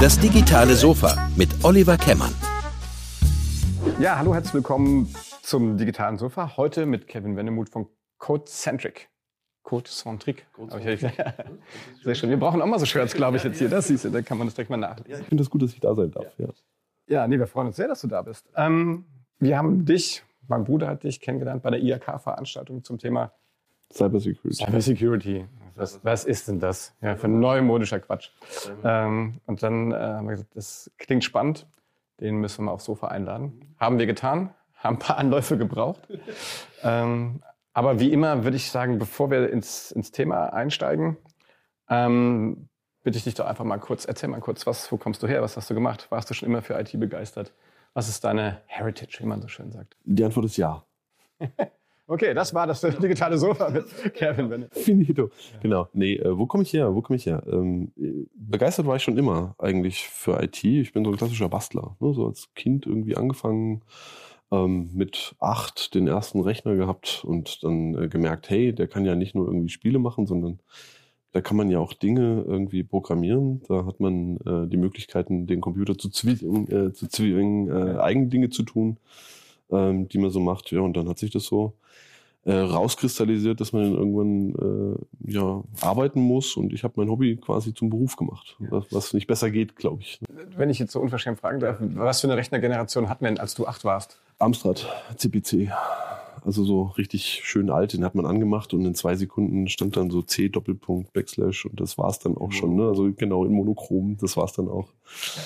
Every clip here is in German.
Das digitale Sofa mit Oliver Kemmern. Ja, hallo, herzlich willkommen zum digitalen Sofa. Heute mit Kevin Wendemuth von CodeCentric. CodeCentric. Sehr schön. Wir brauchen auch mal so Shirts, glaube ich, jetzt hier. Das siehst du, da kann man das direkt mal nachlesen. Ich finde es das gut, dass ich da sein darf. Ja, ja nee, wir freuen uns sehr, dass du da bist. Ähm, wir haben dich, mein Bruder hat dich kennengelernt bei der IAK-Veranstaltung zum Thema Cybersecurity. Cybersecurity. Was, was ist denn das? Ja, für neumodischer Quatsch. Ähm, und dann äh, haben wir gesagt, das klingt spannend. Den müssen wir mal aufs Sofa einladen. Haben wir getan, haben ein paar Anläufe gebraucht. ähm, aber wie immer würde ich sagen, bevor wir ins, ins Thema einsteigen, ähm, bitte ich dich doch einfach mal kurz, erzähl mal kurz, was, wo kommst du her, was hast du gemacht? Warst du schon immer für IT begeistert? Was ist deine Heritage, wie man so schön sagt? Die Antwort ist ja. Okay, das war das digitale Sofa mit Kevin Bennett. Finito. Genau. Nee, äh, wo komme ich her? Wo komme ich her? Ähm, begeistert war ich schon immer eigentlich für IT. Ich bin so ein klassischer Bastler. Ne? So als Kind irgendwie angefangen, ähm, mit acht den ersten Rechner gehabt und dann äh, gemerkt, hey, der kann ja nicht nur irgendwie Spiele machen, sondern da kann man ja auch Dinge irgendwie programmieren. Da hat man äh, die Möglichkeiten, den Computer zu zwingen, äh, zu zwingen äh, eigene Dinge zu tun, ähm, die man so macht. Ja, und dann hat sich das so äh, rauskristallisiert, dass man dann irgendwann äh, ja, arbeiten muss. Und ich habe mein Hobby quasi zum Beruf gemacht, was, was nicht besser geht, glaube ich. Wenn ich jetzt so unverschämt fragen darf, was für eine Rechnergeneration hatten denn, als du acht warst? Amstrad, CPC. Also so richtig schön alt, den hat man angemacht und in zwei Sekunden stand dann so C Doppelpunkt Backslash und das war's dann auch schon. Ne? Also genau in Monochrom, das war's dann auch. Ja,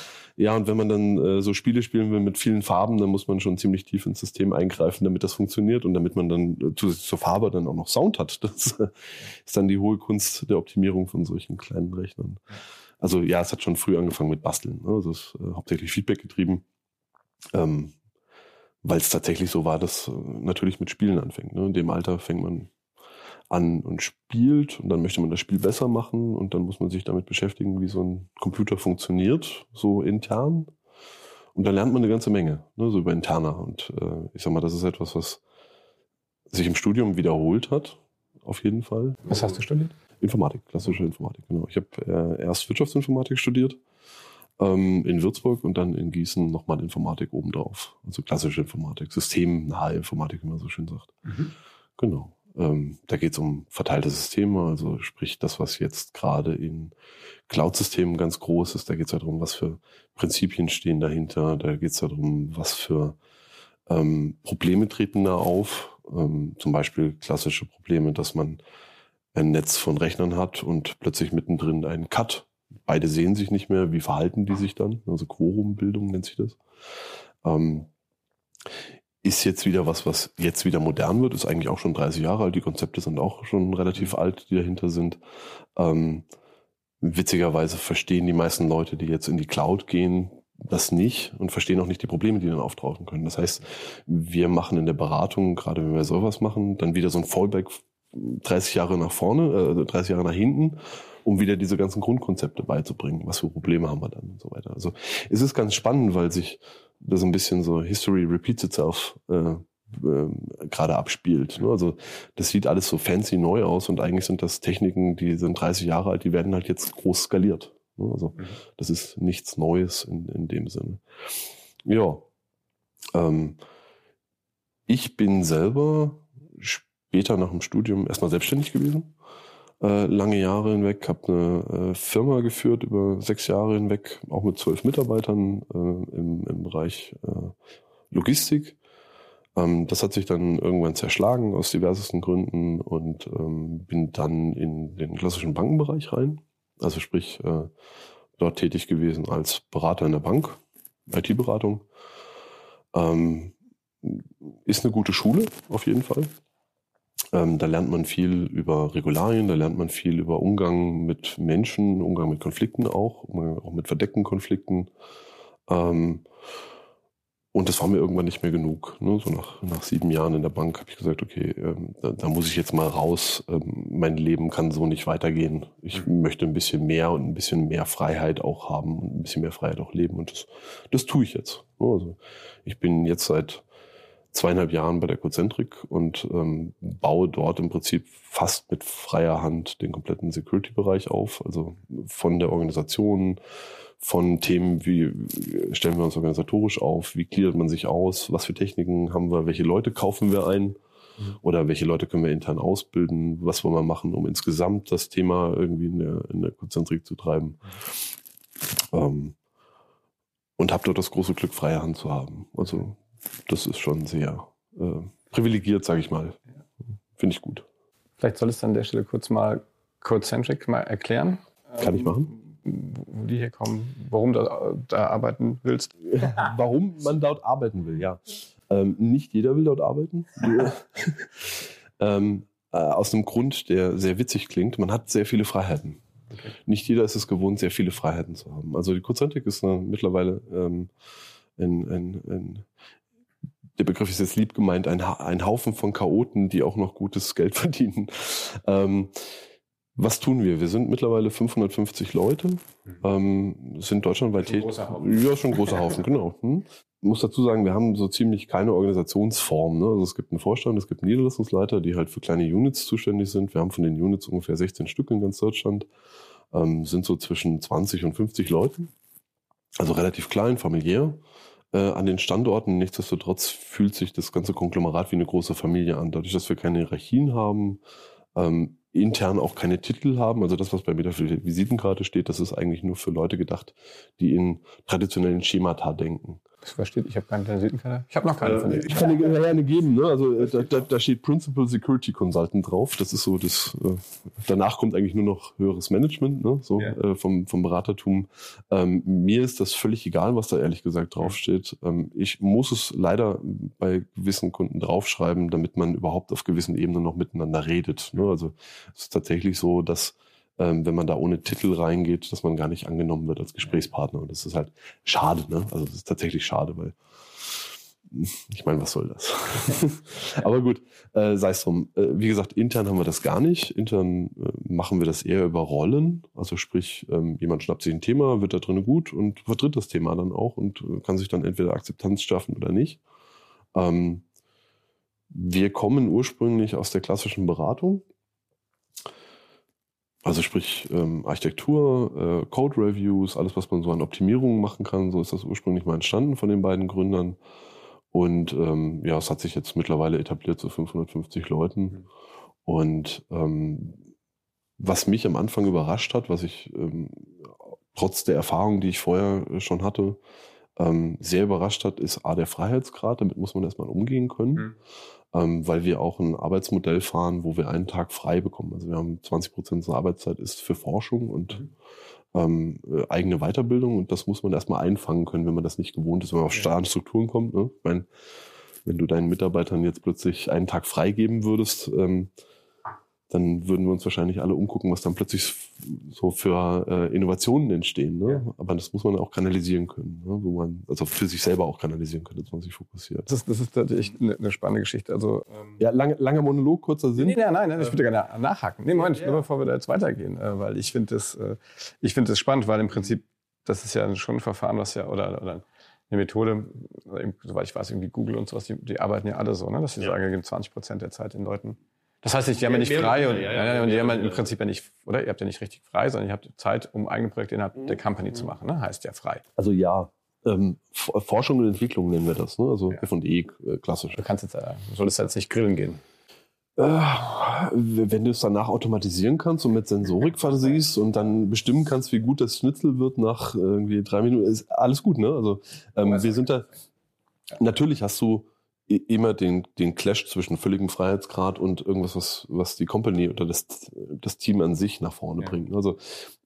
und wenn man dann äh, so Spiele spielen will mit vielen Farben, dann muss man schon ziemlich tief ins System eingreifen, damit das funktioniert und damit man dann äh, zusätzlich zur Farbe dann auch noch Sound hat. Das äh, ist dann die hohe Kunst der Optimierung von solchen kleinen Rechnern. Also ja, es hat schon früh angefangen mit Basteln. Ne? Also es ist äh, hauptsächlich Feedback getrieben. Ähm, weil es tatsächlich so war, dass äh, natürlich mit Spielen anfängt. Ne? In dem Alter fängt man an und spielt und dann möchte man das Spiel besser machen und dann muss man sich damit beschäftigen, wie so ein Computer funktioniert, so intern. Und dann lernt man eine ganze Menge, ne, so über Interner. Und äh, ich sag mal, das ist etwas, was sich im Studium wiederholt hat, auf jeden Fall. Was hast du studiert? Informatik, klassische Informatik, genau. Ich habe äh, erst Wirtschaftsinformatik studiert ähm, in Würzburg und dann in Gießen nochmal Informatik obendrauf. Also klassische Informatik, systemnahe Informatik, wie man so schön sagt. Mhm. Genau. Ähm, da geht es um verteilte Systeme, also sprich das, was jetzt gerade in Cloud-Systemen ganz groß ist. Da geht es darum, was für Prinzipien stehen dahinter. Da geht es darum, was für ähm, Probleme treten da auf. Ähm, zum Beispiel klassische Probleme, dass man ein Netz von Rechnern hat und plötzlich mittendrin einen Cut. Beide sehen sich nicht mehr. Wie verhalten die sich dann? Also Quorumbildung nennt sich das. Ist jetzt wieder was, was jetzt wieder modern wird, ist eigentlich auch schon 30 Jahre alt. Die Konzepte sind auch schon relativ alt, die dahinter sind. Ähm, witzigerweise verstehen die meisten Leute, die jetzt in die Cloud gehen, das nicht und verstehen auch nicht die Probleme, die dann auftauchen können. Das heißt, wir machen in der Beratung, gerade wenn wir sowas machen, dann wieder so ein Fallback 30 Jahre nach vorne, äh, 30 Jahre nach hinten, um wieder diese ganzen Grundkonzepte beizubringen. Was für Probleme haben wir dann und so weiter. Also es ist ganz spannend, weil sich das ein bisschen so History repeats itself äh, äh, gerade abspielt. Ne? Also das sieht alles so fancy neu aus und eigentlich sind das Techniken, die sind 30 Jahre alt, die werden halt jetzt groß skaliert. Ne? Also mhm. das ist nichts Neues in, in dem Sinne. Ja. Ähm, ich bin selber später nach dem Studium erstmal selbstständig gewesen. Äh, lange Jahre hinweg, habe eine äh, Firma geführt über sechs Jahre hinweg, auch mit zwölf Mitarbeitern äh, im, im Bereich äh, Logistik. Ähm, das hat sich dann irgendwann zerschlagen aus diversesten Gründen und ähm, bin dann in den klassischen Bankenbereich rein. Also sprich, äh, dort tätig gewesen als Berater in der Bank, IT-Beratung. Ähm, ist eine gute Schule, auf jeden Fall. Ähm, da lernt man viel über Regularien, da lernt man viel über Umgang mit Menschen, Umgang mit Konflikten auch, auch mit verdeckten Konflikten. Ähm, und das war mir irgendwann nicht mehr genug. Ne? So nach, nach sieben Jahren in der Bank habe ich gesagt, okay, ähm, da, da, muss ich jetzt mal raus. Ähm, mein Leben kann so nicht weitergehen. Ich mhm. möchte ein bisschen mehr und ein bisschen mehr Freiheit auch haben und ein bisschen mehr Freiheit auch leben. Und das, das tue ich jetzt. Ne? Also ich bin jetzt seit zweieinhalb Jahren bei der Cozentrik und ähm, baue dort im Prinzip fast mit freier Hand den kompletten Security-Bereich auf. Also von der Organisation, von Themen wie stellen wir uns organisatorisch auf, wie gliedert man sich aus, was für Techniken haben wir, welche Leute kaufen wir ein mhm. oder welche Leute können wir intern ausbilden, was wollen wir machen, um insgesamt das Thema irgendwie in der, in der Konzentrik zu treiben. Mhm. Ähm, und habe dort das große Glück, freie Hand zu haben. Also das ist schon sehr äh, privilegiert, sage ich mal. Finde ich gut. Vielleicht solltest du an der Stelle kurz mal Codecentric mal erklären. Kann ich machen. Wo die hier kommen, warum du da arbeiten willst. warum man dort arbeiten will, ja. Ähm, nicht jeder will dort arbeiten. ähm, äh, aus einem Grund, der sehr witzig klingt. Man hat sehr viele Freiheiten. Okay. Nicht jeder ist es gewohnt, sehr viele Freiheiten zu haben. Also die Codecentric ist eine, mittlerweile ähm, ein, ein, ein der Begriff ist jetzt lieb gemeint, ein, ein Haufen von Chaoten, die auch noch gutes Geld verdienen. Ähm, was tun wir? Wir sind mittlerweile 550 Leute, mhm. ähm, sind deutschlandweit tätig. Ja, schon ein großer Haufen, genau. Hm. Ich muss dazu sagen, wir haben so ziemlich keine Organisationsform. Ne? Also es gibt einen Vorstand, es gibt einen Niederlassungsleiter, die halt für kleine Units zuständig sind. Wir haben von den Units ungefähr 16 Stück in ganz Deutschland, ähm, sind so zwischen 20 und 50 Leuten. Also relativ klein, familiär an den Standorten. Nichtsdestotrotz fühlt sich das ganze Konglomerat wie eine große Familie an. Dadurch, dass wir keine Hierarchien haben, ähm, intern auch keine Titel haben. Also das, was bei mir für die Visitenkarte steht, das ist eigentlich nur für Leute gedacht, die in traditionellen Schemata denken. Das versteht, ich habe keine Visitenkarte. Ich habe noch keine von denen. Ich kann dir gerne geben. Ne? Also äh, da, da, da steht Principal Security Consultant drauf. Das ist so das. Äh, danach kommt eigentlich nur noch höheres Management, ne? so ja. äh, vom vom Beratertum. Ähm, mir ist das völlig egal, was da ehrlich gesagt draufsteht. Ähm, ich muss es leider bei gewissen Kunden draufschreiben, damit man überhaupt auf gewissen Ebenen noch miteinander redet. Ne? Also es ist tatsächlich so, dass ähm, wenn man da ohne Titel reingeht, dass man gar nicht angenommen wird als Gesprächspartner. Und das ist halt schade, ne? Also das ist tatsächlich schade, weil ich meine, was soll das? Aber gut, äh, sei es drum. Äh, wie gesagt, intern haben wir das gar nicht. Intern äh, machen wir das eher über Rollen. Also sprich, ähm, jemand schnappt sich ein Thema, wird da drin gut und vertritt das Thema dann auch und äh, kann sich dann entweder Akzeptanz schaffen oder nicht. Ähm, wir kommen ursprünglich aus der klassischen Beratung. Also sprich ähm, Architektur, äh, Code Reviews, alles, was man so an Optimierungen machen kann, so ist das ursprünglich mal entstanden von den beiden Gründern. Und ähm, ja, es hat sich jetzt mittlerweile etabliert zu so 550 Leuten. Mhm. Und ähm, was mich am Anfang überrascht hat, was ich ähm, trotz der Erfahrung, die ich vorher schon hatte, ähm, sehr überrascht hat, ist A, der Freiheitsgrad. Damit muss man erstmal umgehen können. Mhm ähm, weil wir auch ein Arbeitsmodell fahren, wo wir einen Tag frei bekommen. Also wir haben 20 Prozent unserer Arbeitszeit ist für Forschung und mhm. ähm, äh, eigene Weiterbildung und das muss man erstmal einfangen können, wenn man das nicht gewohnt ist, wenn man auf starren Strukturen kommt. Ne? Ich meine, wenn du deinen Mitarbeitern jetzt plötzlich einen Tag freigeben würdest, ähm, dann würden wir uns wahrscheinlich alle umgucken, was dann plötzlich so für äh, Innovationen entstehen. Ne? Ja. Aber das muss man auch kanalisieren können, ne? wo man also für sich selber auch kanalisieren könnte, dass man sich fokussiert. Das ist, das ist tatsächlich eine, eine spannende Geschichte. Also ähm ja, lange, langer Monolog, kurzer Sinn. Nee, nee, nein, nein, ich würde gerne nachhaken. Nee, Moment, ja. nur bevor wir da jetzt weitergehen, äh, weil ich finde das, äh, ich finde das spannend, weil im Prinzip das ist ja schon ein Verfahren, was ja oder, oder eine Methode, soweit ich weiß, irgendwie Google und sowas, die, die arbeiten ja alle so, ne? dass sie ja. sagen, 20 Prozent der Zeit den Leuten das heißt, die haben ja nicht frei und, ja, ja, und die haben ja im Prinzip ja nicht, oder? Ihr habt ja nicht richtig frei, sondern ihr habt Zeit, um eigene Projekte innerhalb der Company zu machen, ne? Heißt ja frei. Also ja. Ähm, Forschung und Entwicklung nennen wir das, ne? Also ja. F&E äh, klassisch. Du kannst jetzt, äh, solltest jetzt nicht grillen gehen. Äh, wenn du es danach automatisieren kannst und mit Sensorik versiehst und dann bestimmen kannst, wie gut das Schnitzel wird nach irgendwie drei Minuten, ist alles gut, ne? Also ähm, wir sind da. Natürlich hast du immer den, den Clash zwischen völligem Freiheitsgrad und irgendwas, was, was die Company oder das, das Team an sich nach vorne ja. bringt. Also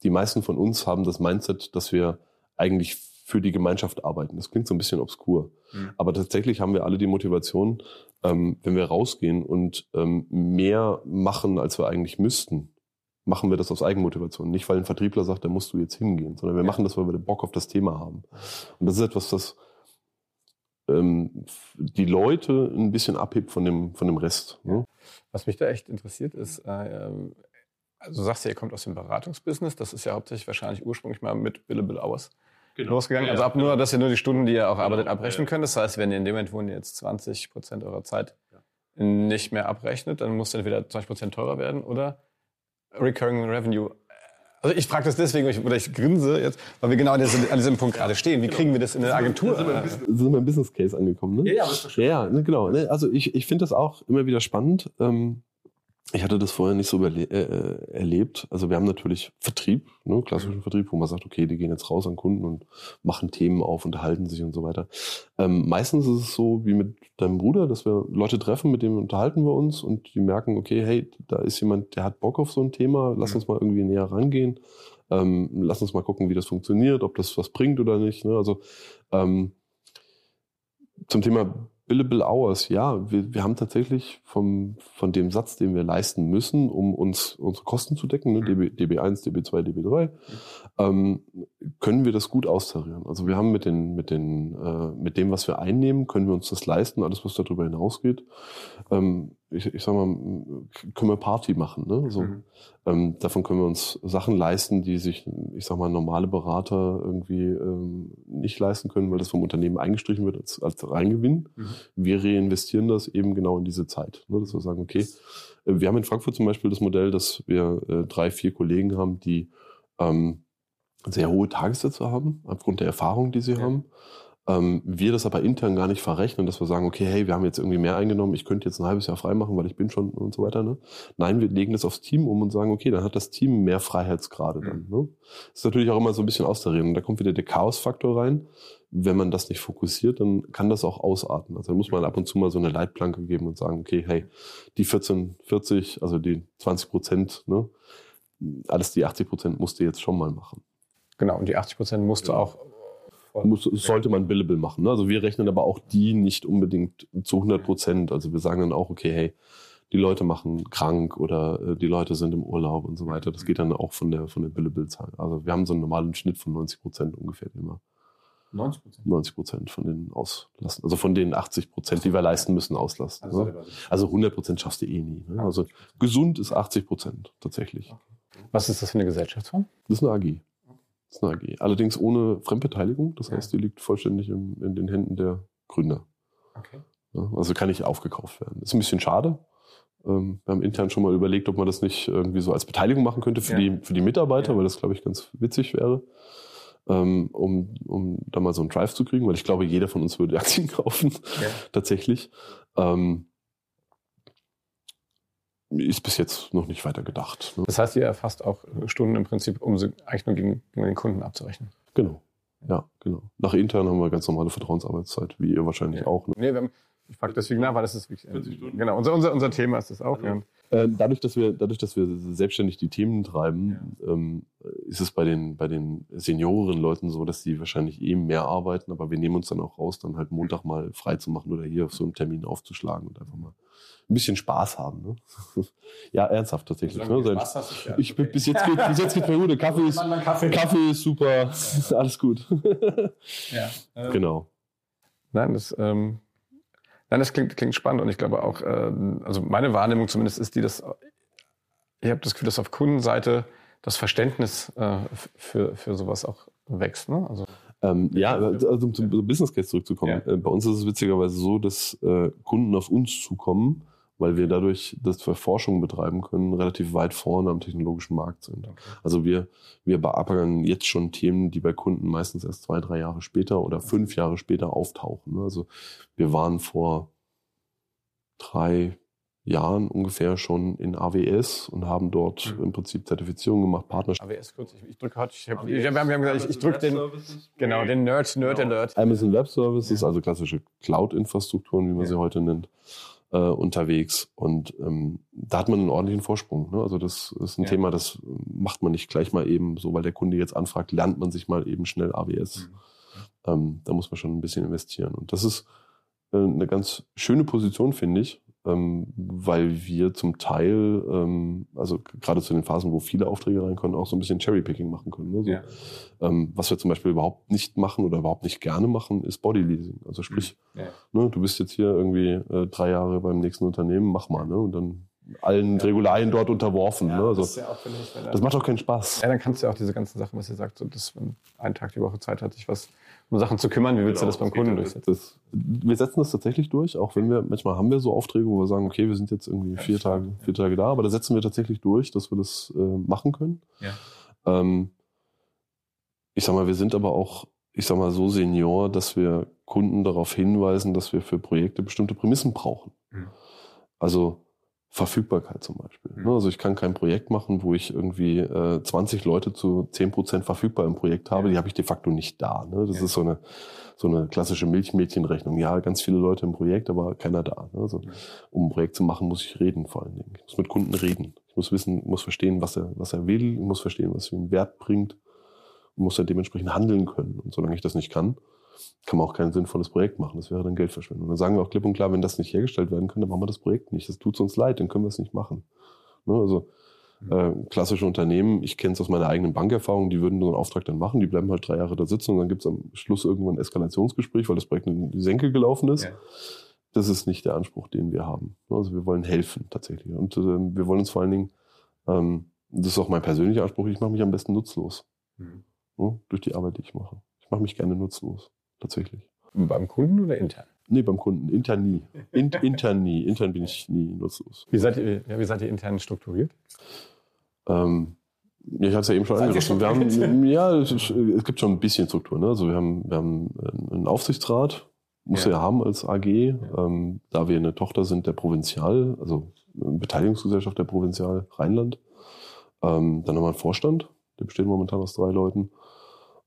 die meisten von uns haben das Mindset, dass wir eigentlich für die Gemeinschaft arbeiten. Das klingt so ein bisschen obskur. Mhm. Aber tatsächlich haben wir alle die Motivation, ähm, wenn wir rausgehen und ähm, mehr machen, als wir eigentlich müssten, machen wir das aus Eigenmotivation. Nicht, weil ein Vertriebler sagt, da musst du jetzt hingehen, sondern wir ja. machen das, weil wir den Bock auf das Thema haben. Und das ist etwas, das ähm, die Leute ein bisschen abhebt von dem, von dem Rest. Ne? Was mich da echt interessiert ist, äh, also du sagst ja, ihr kommt aus dem Beratungsbusiness, das ist ja hauptsächlich wahrscheinlich ursprünglich mal mit Billable Hours genau. losgegangen. Also ab nur, dass ihr nur die Stunden, die ihr auch arbeitet, genau. abrechnen könnt. Das heißt, wenn ihr in dem Moment, wo ihr jetzt 20 Prozent eurer Zeit nicht mehr abrechnet, dann muss entweder 20 Prozent teurer werden oder Recurring Revenue also ich frage das deswegen, oder ich grinse jetzt, weil wir genau an diesem, an diesem Punkt gerade stehen. Wie kriegen wir das in eine Agentur? Da sind wir, sind wir im Business Case angekommen, ne? Ja, ja, ist doch schön. Ja, ne, genau. Ne? Also ich, ich finde das auch immer wieder spannend. Ähm, ich hatte das vorher nicht so äh, äh, erlebt. Also wir haben natürlich Vertrieb, ne, klassischen Vertrieb, wo man sagt, okay, die gehen jetzt raus an Kunden und machen Themen auf, unterhalten sich und so weiter. Ähm, meistens ist es so wie mit deinem Bruder, dass wir Leute treffen, mit denen unterhalten wir uns und die merken, okay, hey, da ist jemand, der hat Bock auf so ein Thema, lass uns mal irgendwie näher rangehen. Ähm, lass uns mal gucken, wie das funktioniert, ob das was bringt oder nicht. Ne? Also ähm, zum Thema Billable Hours, ja, wir, wir haben tatsächlich vom, von dem Satz, den wir leisten müssen, um uns unsere Kosten zu decken, ne, DB, DB1, DB2, DB3, ähm, können wir das gut austarieren. Also wir haben mit den, mit den, äh, mit dem, was wir einnehmen, können wir uns das leisten, alles was darüber hinausgeht. Ähm, ich, ich sag mal, können wir Party machen. Ne? So, mhm. ähm, davon können wir uns Sachen leisten, die sich, ich sag mal, normale Berater irgendwie ähm, nicht leisten können, weil das vom Unternehmen eingestrichen wird als, als Reingewinn. Mhm. Wir reinvestieren das eben genau in diese Zeit. Ne? Dass wir sagen, okay, äh, wir haben in Frankfurt zum Beispiel das Modell, dass wir äh, drei, vier Kollegen haben, die ähm, sehr hohe Tagessätze haben, aufgrund der Erfahrung, die sie ja. haben ähm, wir das aber intern gar nicht verrechnen, dass wir sagen, okay, hey, wir haben jetzt irgendwie mehr eingenommen, ich könnte jetzt ein halbes Jahr frei machen, weil ich bin schon und so weiter. Ne? Nein, wir legen das aufs Team um und sagen, okay, dann hat das Team mehr Freiheitsgrade dann. Mhm. Ne? Das ist natürlich auch immer so ein bisschen austarieren. Und da kommt wieder der Chaos-Faktor rein. Wenn man das nicht fokussiert, dann kann das auch ausarten. Also da muss man ab und zu mal so eine Leitplanke geben und sagen, okay, hey, die 14, 40, also die 20 Prozent, ne? alles die 80 Prozent musst du jetzt schon mal machen. Genau, und die 80 Prozent musst du auch muss, sollte man billable machen. Ne? Also wir rechnen aber auch die nicht unbedingt zu 100 Prozent. Also wir sagen dann auch, okay, hey, die Leute machen krank oder äh, die Leute sind im Urlaub und so weiter. Das geht dann auch von der, von der Billable-Zahl. Also wir haben so einen normalen Schnitt von 90 Prozent ungefähr immer. 90 Prozent? 90 Prozent von den auslassen. Also von den 80 Prozent, die wir leisten müssen, auslassen. Also, ne? also 100 Prozent schaffst du eh nie. Ne? Also gesund ist 80 Prozent tatsächlich. Was ist das für eine Gesellschaftsform? Das ist eine AG. Das ist eine AG. Allerdings ohne Fremdbeteiligung. Das heißt, die liegt vollständig im, in den Händen der Gründer. Okay. Ja, also kann nicht aufgekauft werden. Ist ein bisschen schade. Ähm, wir haben intern schon mal überlegt, ob man das nicht irgendwie so als Beteiligung machen könnte für, ja. die, für die Mitarbeiter, ja. weil das, glaube ich, ganz witzig wäre. Ähm, um, um da mal so einen Drive zu kriegen, weil ich glaube, jeder von uns würde Aktien kaufen, tatsächlich. Ähm, ist bis jetzt noch nicht weiter gedacht. Ne? Das heißt, ihr erfasst auch Stunden im Prinzip, um sie eigentlich nur gegen, gegen den Kunden abzurechnen. Genau. Ja, genau. Nach intern haben wir ganz normale Vertrauensarbeitszeit, wie ihr wahrscheinlich ja. auch. Ne? Nee, wir haben, ich frage deswegen nach, weil das ist wirklich, 40 Stunden. Genau, unser, unser, unser Thema ist das auch. Also, äh, dadurch, dass wir, dadurch, dass wir selbstständig die Themen treiben, ja. ähm, ist es bei den, bei den Senioren-Leuten so, dass die wahrscheinlich eben mehr arbeiten, aber wir nehmen uns dann auch raus, dann halt Montag mal frei zu machen oder hier auf so einem Termin aufzuschlagen und einfach mal ein bisschen Spaß haben. Ne? ja, ernsthaft tatsächlich. Ne? Spaß hast, ja, ich, okay. bis, jetzt geht, bis jetzt geht mir gut. Kaffee ist, Kaffee. Kaffee ist super. Ja. Alles gut. ja. Ähm, genau. Nein, das, ähm, nein, das klingt, klingt spannend und ich glaube auch, äh, also meine Wahrnehmung zumindest ist die, dass ich habe das Gefühl, dass auf Kundenseite das Verständnis äh, für, für sowas auch wächst. Ne? Also ähm, ja, also um zum Business Case zurückzukommen. Ja. Äh, bei uns ist es witzigerweise so, dass äh, Kunden auf uns zukommen, weil wir dadurch, dass wir Forschung betreiben können, relativ weit vorne am technologischen Markt sind. Okay. Also wir, wir beackern jetzt schon Themen, die bei Kunden meistens erst zwei, drei Jahre später oder fünf Jahre später auftauchen. Ne? Also wir waren vor drei, Jahren ungefähr schon in AWS und haben dort mhm. im Prinzip Zertifizierung gemacht, Partnerschaft. AWS, kurz, ich, ich drücke heute, ich, hab, wir haben gesagt, ich, ich drücke den, genau, den Nerd, Nerd genau. Alert. Amazon Web Services, ja. also klassische Cloud-Infrastrukturen, wie man ja. sie heute nennt, äh, unterwegs. Und ähm, da hat man einen ordentlichen Vorsprung. Ne? Also das ist ein ja. Thema, das macht man nicht gleich mal eben so, weil der Kunde jetzt anfragt, lernt man sich mal eben schnell AWS. Mhm. Ähm, da muss man schon ein bisschen investieren. Und das ist äh, eine ganz schöne Position, finde ich, ähm, weil wir zum Teil, ähm, also gerade zu den Phasen, wo viele Aufträge reinkommen, auch so ein bisschen Cherrypicking machen können. Ne? So, ja. ähm, was wir zum Beispiel überhaupt nicht machen oder überhaupt nicht gerne machen, ist Bodyleasing. Also sprich, mhm. ja. ne, du bist jetzt hier irgendwie äh, drei Jahre beim nächsten Unternehmen, mach mal. Ne? Und dann allen Regularien dort unterworfen. Ja, ne? also, das, ja das macht auch keinen Spaß. Ja, dann kannst du ja auch diese ganzen Sachen, was ihr sagt, so, dass man einen Tag die Woche Zeit hat, sich was um Sachen zu kümmern. Wie willst Genau, du das beim Kunden durchsetzen? Das, wir setzen das tatsächlich durch, auch wenn wir, manchmal haben wir so Aufträge, wo wir sagen, okay, wir sind jetzt irgendwie vier Tage, vier Tage da, aber da setzen wir tatsächlich durch, dass wir das äh, machen können. Ja. Ähm, ich sag mal, wir sind aber auch, ich sag mal, so senior, dass wir Kunden darauf hinweisen, dass wir für Projekte bestimmte Prämissen brauchen. Mhm. Also Verfügbarkeit zum Beispiel. Mhm. Ne, Also ich kann kein Projekt machen, wo ich irgendwie äh, 20 Leute zu 10% verfügbar im Projekt habe, Ja. die habe ich de facto nicht da. Ne? Das Ja. ist so eine, so eine klassische Milchmädchenrechnung. Ja, ganz viele Leute im Projekt, aber keiner da. Ne? Also, Mhm. um ein Projekt zu machen, muss ich reden vor allen Dingen. Ich muss mit Kunden reden. Ich muss wissen, muss verstehen, was er, was er will, ich muss verstehen, was für einen Wert bringt und muss dann dementsprechend handeln können. Und solange ich das nicht kann, kann man auch kein sinnvolles Projekt machen. Das wäre dann Geldverschwendung. Und dann sagen wir auch klipp und klar, wenn das nicht hergestellt werden kann, dann machen wir das Projekt nicht. Das tut uns leid, dann können wir es nicht machen. Ne? Also äh, klassische Unternehmen, ich kenne es aus meiner eigenen Bankerfahrung, die würden so einen Auftrag dann machen, die bleiben halt drei Jahre da sitzen und dann gibt es am Schluss irgendwann ein Eskalationsgespräch, weil das Projekt in die Senke gelaufen ist. Ja. Das ist nicht der Anspruch, den wir haben. Also wir wollen helfen tatsächlich. Und äh, wir wollen uns vor allen Dingen, ähm, das ist auch mein persönlicher Anspruch, ich mache mich am besten nutzlos Mhm. ne, durch die Arbeit, die ich mache. Ich mache mich gerne nutzlos, tatsächlich. Beim Kunden oder intern? Nee, beim Kunden. Intern nie. In, intern nie. Intern bin ich nie nutzlos. Wie seid ihr, ja, wie seid ihr intern strukturiert? Ähm, ja, ich hatte es ja eben schon angerissen. Wir haben, ja, es, gibt schon ein bisschen Struktur. Ne? Also wir haben, wir haben einen Aufsichtsrat, muss Ja. ja. ja haben als AG, ähm, da wir eine Tochter sind der Provinzial, also eine Beteiligungsgesellschaft der Provinzial Rheinland. Ähm, dann haben wir einen Vorstand, der besteht momentan aus drei Leuten.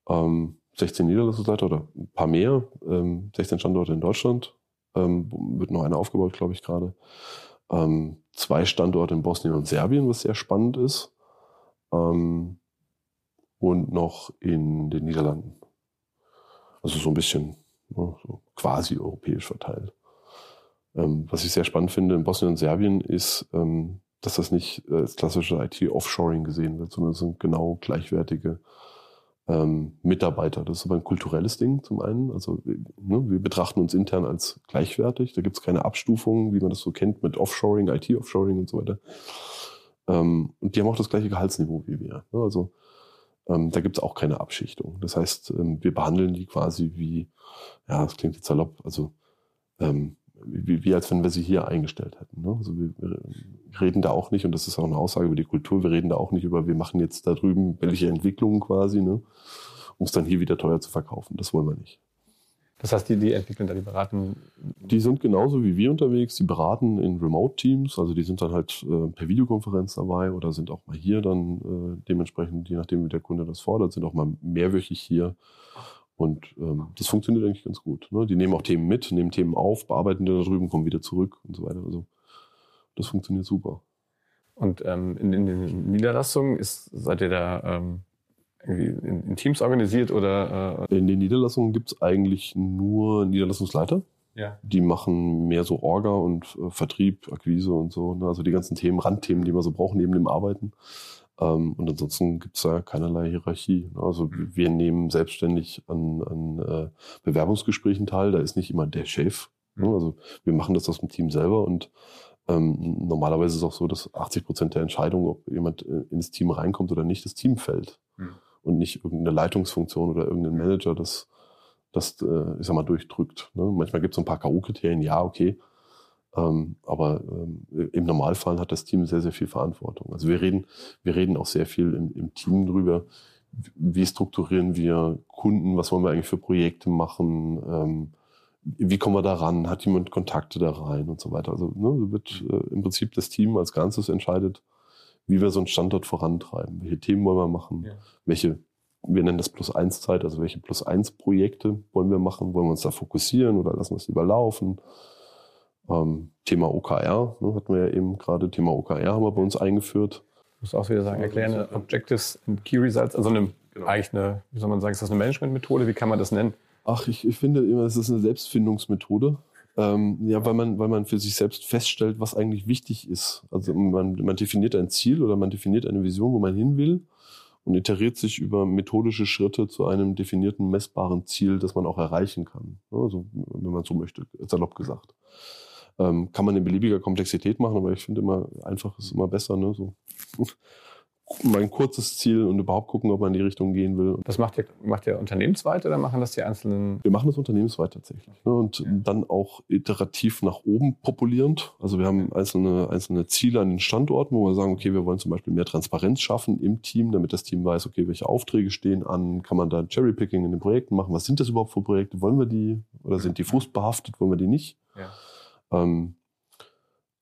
Ähm, 16 Niederlassungsleiter oder ein paar mehr, ähm, 16 Standorte in Deutschland. Ähm, wird noch einer aufgebaut, glaube ich, gerade. Ähm, zwei Standorte in Bosnien und Serbien, was sehr spannend ist. Ähm, und noch in den Niederlanden. Also so ein bisschen ne, so quasi europäisch verteilt. Ähm, was ich sehr spannend finde in Bosnien und Serbien ist, ähm, dass das nicht als klassische IT-Offshoring gesehen wird, sondern es sind genau gleichwertige ähm, Mitarbeiter. Das ist aber ein kulturelles Ding zum einen. Also ne, wir betrachten uns intern als gleichwertig. Da gibt es keine Abstufungen, wie man das so kennt mit Offshoring, IT-Offshoring und so weiter. Ähm, und die haben auch das gleiche Gehaltsniveau wie wir. Ne? Also ähm, da gibt es auch keine Abschichtung. Das heißt, ähm, wir behandeln die quasi wie, ja, das klingt jetzt salopp, also ähm, wie, wie als wenn wir sie hier eingestellt hätten. Ne? Also wir, wir reden da auch nicht, und das ist auch eine Aussage über die Kultur, wir reden da auch nicht über, wir machen jetzt da drüben welche Entwicklungen quasi, ne? um es dann hier wieder teuer zu verkaufen. Das wollen wir nicht. Das heißt, die, die entwickeln da, die beraten. Die sind genauso wie wir unterwegs, die beraten in Remote-Teams, also die sind dann halt äh, per Videokonferenz dabei oder sind auch mal hier dann äh, dementsprechend, je nachdem wie der Kunde das fordert, sind auch mal mehrwöchig hier. Und ähm, das funktioniert eigentlich ganz gut. Ne? Die nehmen auch Themen mit, nehmen Themen auf, bearbeiten die da drüben, kommen wieder zurück und so weiter. Also das funktioniert super. Und ähm, in, in den Niederlassungen ist, seid ihr da ähm, irgendwie in, in Teams organisiert oder? Äh, In den Niederlassungen gibt es eigentlich nur Niederlassungsleiter. ja. Die machen mehr so Orga und äh, Vertrieb, Akquise und so. Ne? Also die ganzen Themen, Randthemen, die wir so brauchen neben dem Arbeiten. Ähm, und ansonsten gibt es da keinerlei Hierarchie. Ne? Also wir wir nehmen selbstständig an, an äh, Bewerbungsgesprächen teil. Da ist nicht immer der Chef. Ne? Mhm. Also wir machen das aus dem Team selber und ähm, normalerweise ist es auch so, dass 80 Prozent der Entscheidung, ob jemand äh, ins Team reinkommt oder nicht, das Team fällt. Mhm. Und nicht irgendeine Leitungsfunktion oder irgendein Manager, das das, äh, ich sag mal, durchdrückt. Ne? Manchmal gibt es ein paar K.O.-Kriterien, ja, okay. Ähm, aber ähm, im Normalfall hat das Team sehr, sehr viel Verantwortung. Also wir reden, wir reden auch sehr viel im, im Team drüber, wie strukturieren wir Kunden, was wollen wir eigentlich für Projekte machen, ähm, wie kommen wir da ran, hat jemand Kontakte da rein und so weiter. Also ne, so wird äh, im Prinzip das Team als Ganzes entscheidet, wie wir so einen Standort vorantreiben, welche Themen wollen wir machen, Ja. welche wir nennen das Plus eins Zeit, also welche Plus eins Projekte wollen wir machen, wollen wir uns da fokussieren oder lassen wir es lieber laufen. Ähm, Thema OKR, ne, hatten wir ja eben gerade, Thema OKR haben wir bei uns eingeführt. Ich muss auch wieder sagen, erklären eine Objectives and Key Results, also eine, eigentlich eine, wie soll man sagen, ist das eine Managementmethode? Wie kann man das nennen? Ach, ich, ich finde immer, es ist eine Selbstfindungsmethode. Ähm, ja, weil man, weil man für sich selbst feststellt, was eigentlich wichtig ist. Also man, man definiert ein Ziel oder man definiert eine Vision, wo man hin will und iteriert sich über methodische Schritte zu einem definierten, messbaren Ziel, das man auch erreichen kann. Also, wenn man so möchte, salopp gesagt. Ähm, kann man in beliebiger Komplexität machen, aber ich finde immer, einfach ist immer besser. Ne? So. mein kurzes Ziel und überhaupt gucken, ob man in die Richtung gehen will. Das macht ihr, macht ihr unternehmensweit oder machen das die einzelnen? Wir machen das unternehmensweit tatsächlich. Ne? Und ja. dann auch iterativ nach oben populierend. Also wir haben einzelne, einzelne Ziele an den Standorten, wo wir sagen, okay, wir wollen zum Beispiel mehr Transparenz schaffen im Team, damit das Team weiß, okay, welche Aufträge stehen an, kann man da Cherrypicking in den Projekten machen, was sind das überhaupt für Projekte, wollen wir die oder sind die frustbehaftet, wollen wir die nicht? Ja. Ähm,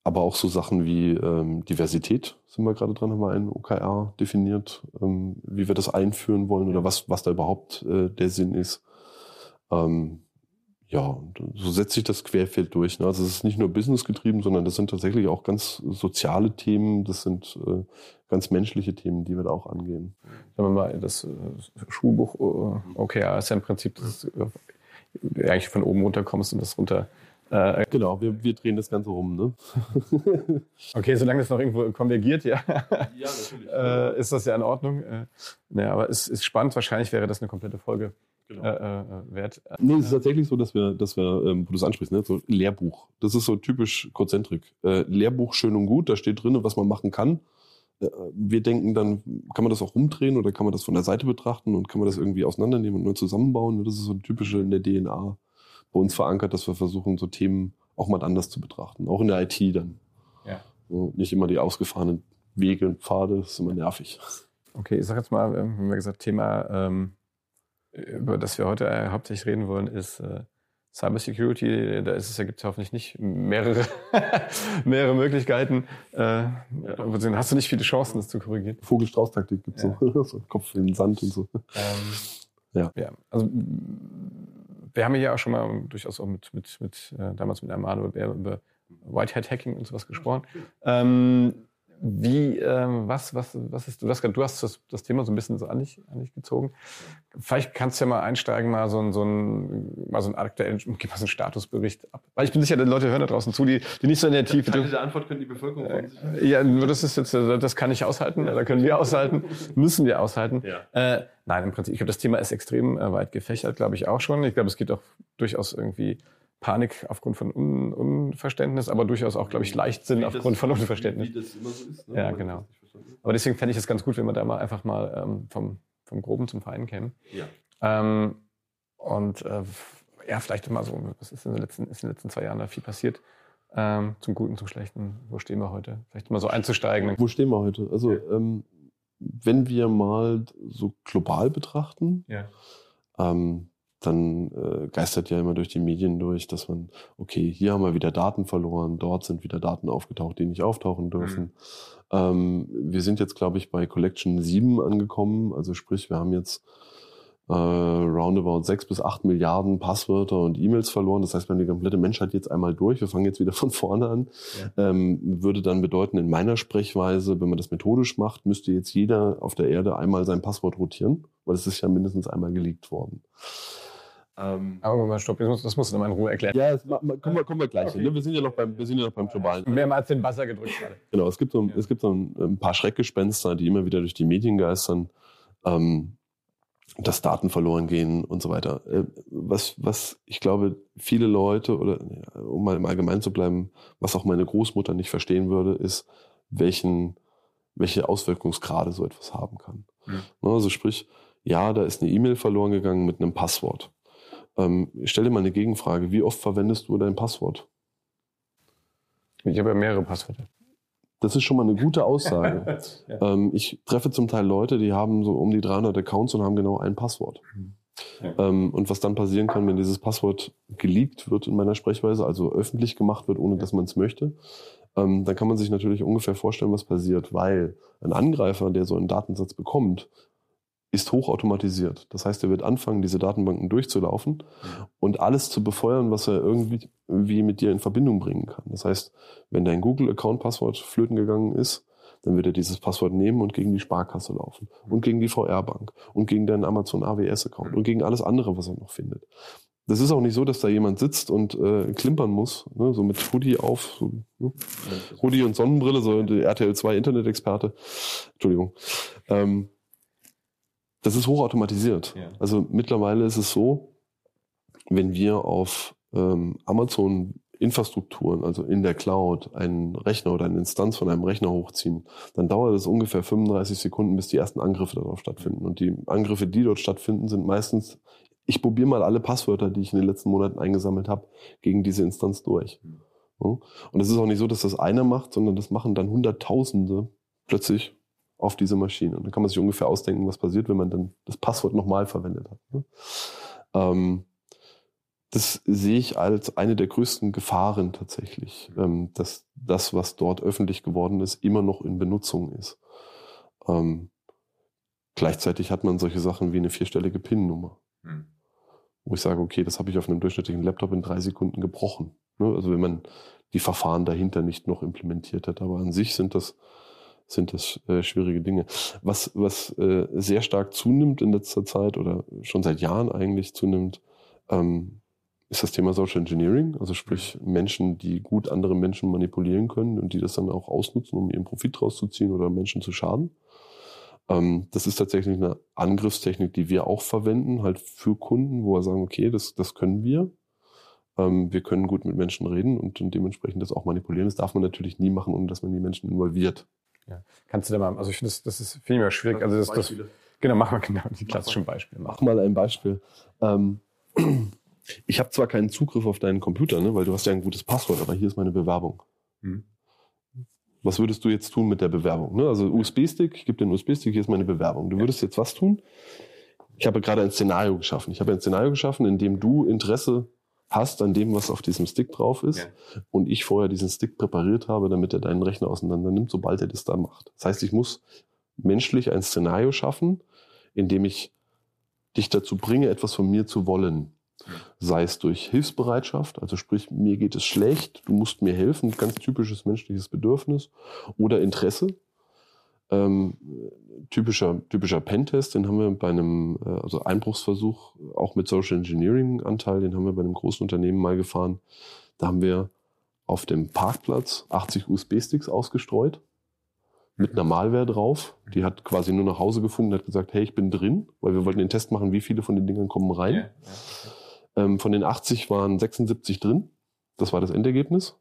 aber auch so Sachen wie ähm, Diversität sind wir gerade dran, haben wir einen OKR definiert, ähm, wie wir das einführen wollen oder was, was da überhaupt äh, der Sinn ist. Ähm, ja, so setzt sich das Querfeld durch. Ne? Also es ist nicht nur Business getrieben, sondern das sind tatsächlich auch ganz soziale Themen, das sind äh, ganz menschliche Themen, die wir da auch angehen. Sagen wir mal, das äh, Schulbuch äh, OKR ist ja im Prinzip, dass du äh, eigentlich von oben runter kommst und das runter äh, genau, wir, wir drehen das Ganze rum. Ne? okay, solange das noch irgendwo konvergiert, ja, ja äh, ist das ja in Ordnung. Äh, naja, aber es ist spannend. Wahrscheinlich wäre das eine komplette Folge genau. äh, äh wert. Nee, es ist tatsächlich so, dass wir, dass wir ähm, wo du es ansprichst, ne? so Lehrbuch. Das ist so typisch Konzentrik. Äh, Lehrbuch schön und gut, da steht drin, was man machen kann. Äh, wir denken dann, kann man das auch rumdrehen oder kann man das von der Seite betrachten und kann man das irgendwie auseinandernehmen und nur zusammenbauen? Das ist so ein typische in der DNA bei uns verankert, dass wir versuchen, so Themen auch mal anders zu betrachten. Auch in der IT dann. Ja. So, nicht immer die ausgefahrenen Wege und Pfade, das ist immer nervig. Okay, ich sag jetzt mal, wir haben gesagt, Thema, ähm, über das wir heute äh, hauptsächlich reden wollen, ist äh, Cybersecurity. Da ist es ja, gibt es hoffentlich nicht mehrere, mehrere Möglichkeiten. Äh, hast du nicht viele Chancen, das zu korrigieren? Vogelstrauß-Taktik gibt es ja. so. so. Kopf in den Sand und so. Ähm, ja. ja. Also wir haben ja auch schon mal durchaus auch mit, mit, mit äh, damals mit Armado über, über Whitehead Hacking und sowas gesprochen. Ähm, wie, ähm, was, was, was ist, du hast, du hast das, das Thema so ein bisschen so an dich, an dich gezogen. Vielleicht kannst du ja mal einsteigen, mal so ein, so ein, mal so ein aktuellen, gib mal so einen Statusbericht ab. Weil ich bin sicher, die Leute hören da draußen zu, die, die nicht so in der Tiefe. Diese Antwort können die Bevölkerung äh, Ja, das ist jetzt, das kann ich aushalten, da können wir aushalten, müssen wir aushalten. Ja. Äh, nein, im Prinzip, ich glaube, das Thema ist extrem äh, weit gefächert, glaube ich auch schon. Ich glaube, es geht auch durchaus irgendwie Panik aufgrund von Un Unverständnis, aber durchaus auch, glaube ich, Leichtsinn aufgrund von Unverständnis. Wie, das immer so ist. Ne? Ja, genau. Aber deswegen fände ich es ganz gut, wenn wir da mal einfach mal ähm, vom, vom Groben zum Feinen kämen. Ja. Ähm, und äh, ja, vielleicht mal so, was ist in den letzten, ist in den letzten zwei Jahren da viel passiert? Ähm, zum Guten, zum Schlechten. Wo stehen wir heute? Vielleicht mal so einzusteigen. Wo stehen wir heute? Also, ja. ähm, wenn wir mal so global betrachten, ja. ähm, dann äh, geistert ja immer durch die Medien durch, dass man, okay, hier haben wir wieder Daten verloren, dort sind wieder Daten aufgetaucht, die nicht auftauchen dürfen. Mhm. Ähm, wir sind jetzt, glaube ich, bei Collection 7 angekommen. Also sprich, wir haben jetzt äh, roundabout 6 bis 8 Milliarden Passwörter und E-Mails verloren. Das heißt, wir haben die komplette Menschheit jetzt einmal durch. Wir fangen jetzt wieder von vorne an. Ja. Ähm, würde dann bedeuten, in meiner Sprechweise, wenn man das methodisch macht, müsste jetzt jeder auf der Erde einmal sein Passwort rotieren, weil es ist ja mindestens einmal geleakt worden. Ähm, Aber mal stopp, das musst, du nochmal in Ruhe erklären. Ja, das, kommen, wir, kommen wir gleich okay. hin. Wir sind ja noch beim, wir sind ja noch beim globalen. Mehrmals den Buzzer gedrückt gerade. Genau, es gibt so, ja. es gibt so ein, ein, paar Schreckgespenster, die immer wieder durch die Medien geistern, ähm, dass Daten verloren gehen und so weiter. Äh, was, was ich glaube, viele Leute, oder um mal im Allgemeinen zu bleiben, was auch meine Großmutter nicht verstehen würde, ist, welchen, welche Auswirkungsgrade so etwas haben kann. Mhm. Also sprich, ja, da ist eine E-Mail verloren gegangen mit einem Passwort. Ähm, ich stelle dir mal eine Gegenfrage. Wie oft verwendest du dein Passwort? Ich habe ja mehrere Passwörter. Das ist schon mal eine gute Aussage. ja. ähm, ich treffe zum Teil Leute, die haben so um die 300 Accounts und haben genau ein Passwort. Ja. Ähm, und was dann passieren kann, wenn dieses Passwort geleakt wird in meiner Sprechweise, also öffentlich gemacht wird, ohne dass man es möchte, ähm, dann kann man sich natürlich ungefähr vorstellen, was passiert, weil ein Angreifer, der so einen Datensatz bekommt, ist hochautomatisiert. Das heißt, er wird anfangen, diese Datenbanken durchzulaufen mhm. und alles zu befeuern, was er irgendwie wie mit dir in Verbindung bringen kann. Das heißt, wenn dein Google-Account-Passwort flöten gegangen ist, dann wird er dieses Passwort nehmen und gegen die Sparkasse laufen mhm. und gegen die VR-Bank und gegen deinen Amazon AWS-Account und gegen alles andere, was er noch findet. Das ist auch nicht so, dass da jemand sitzt und äh, klimpern muss, ne, so mit Hoodie auf, so, ne? Hoodie und Sonnenbrille, so der RTL 2 Internet-Experte. Entschuldigung. Ähm, das ist hochautomatisiert. Ja. Also mittlerweile ist es so, wenn wir auf ähm, Amazon Infrastrukturen, also in der Cloud, einen Rechner oder eine Instanz von einem Rechner hochziehen, dann dauert es ungefähr 35 Sekunden, bis die ersten Angriffe darauf stattfinden. Und die Angriffe, die dort stattfinden, sind meistens, ich probiere mal alle Passwörter, die ich in den letzten Monaten eingesammelt habe, gegen diese Instanz durch. Und es ist auch nicht so, dass das einer macht, sondern das machen dann Hunderttausende plötzlich auf diese Maschine. Und dann kann man sich ungefähr ausdenken, was passiert, wenn man dann das Passwort nochmal verwendet hat. Ne? Ähm, das sehe ich als eine der größten Gefahren tatsächlich, ähm, dass das, was dort öffentlich geworden ist, immer noch in Benutzung ist. Ähm, gleichzeitig hat man solche Sachen wie eine vierstellige PIN-Nummer, hm. wo ich sage, okay, das habe ich auf einem durchschnittlichen Laptop in drei Sekunden gebrochen. Ne? Also wenn man die Verfahren dahinter nicht noch implementiert hat, aber an sich sind das sind das äh, schwierige Dinge. Was, was äh, sehr stark zunimmt in letzter Zeit oder schon seit Jahren eigentlich zunimmt, ähm, ist das Thema Social Engineering, also sprich Menschen, die gut andere Menschen manipulieren können und die das dann auch ausnutzen, um ihren Profit rauszuziehen oder Menschen zu schaden. Ähm, das ist tatsächlich eine Angriffstechnik, die wir auch verwenden, halt für Kunden, wo wir sagen, okay, das, das können wir. Ähm, wir können gut mit Menschen reden und, und dementsprechend das auch manipulieren. Das darf man natürlich nie machen, ohne dass man die Menschen involviert. Ja. Kannst du da mal, also ich finde, das, das ist viel mehr schwierig. Also das, das, genau, mach mal genau die klassischen Beispiele. Mach mal ein Beispiel. Ähm, ich habe zwar keinen Zugriff auf deinen Computer, ne, weil du hast ja ein gutes Passwort, aber hier ist meine Bewerbung. Hm. Was würdest du jetzt tun mit der Bewerbung? Ne? Also USB-Stick, ich gebe dir einen USB-Stick, hier ist meine Bewerbung. Du würdest jetzt was tun? Ich habe gerade ein Szenario geschaffen. Ich habe ein Szenario geschaffen, in dem du Interesse hast an dem, was auf diesem Stick drauf ist ja. und ich vorher diesen Stick präpariert habe, damit er deinen Rechner auseinander nimmt, sobald er das da macht. Das heißt, ich muss menschlich ein Szenario schaffen, in dem ich dich dazu bringe, etwas von mir zu wollen. Sei es durch Hilfsbereitschaft, also sprich, mir geht es schlecht, du musst mir helfen, ganz typisches menschliches Bedürfnis, oder Interesse, ähm, typischer, typischer Pentest, den haben wir bei einem, äh, also Einbruchsversuch, auch mit Social Engineering Anteil, den haben wir bei einem großen Unternehmen mal gefahren. Da haben wir auf dem Parkplatz 80 USB-Sticks ausgestreut mit einer Malware drauf. Die hat quasi nur nach Hause gefunden, hat gesagt, hey, ich bin drin, weil wir wollten den Test machen, wie viele von den Dingern kommen rein. Ja, ja. Ähm, von den 80 waren 76 drin. Das war das Endergebnis.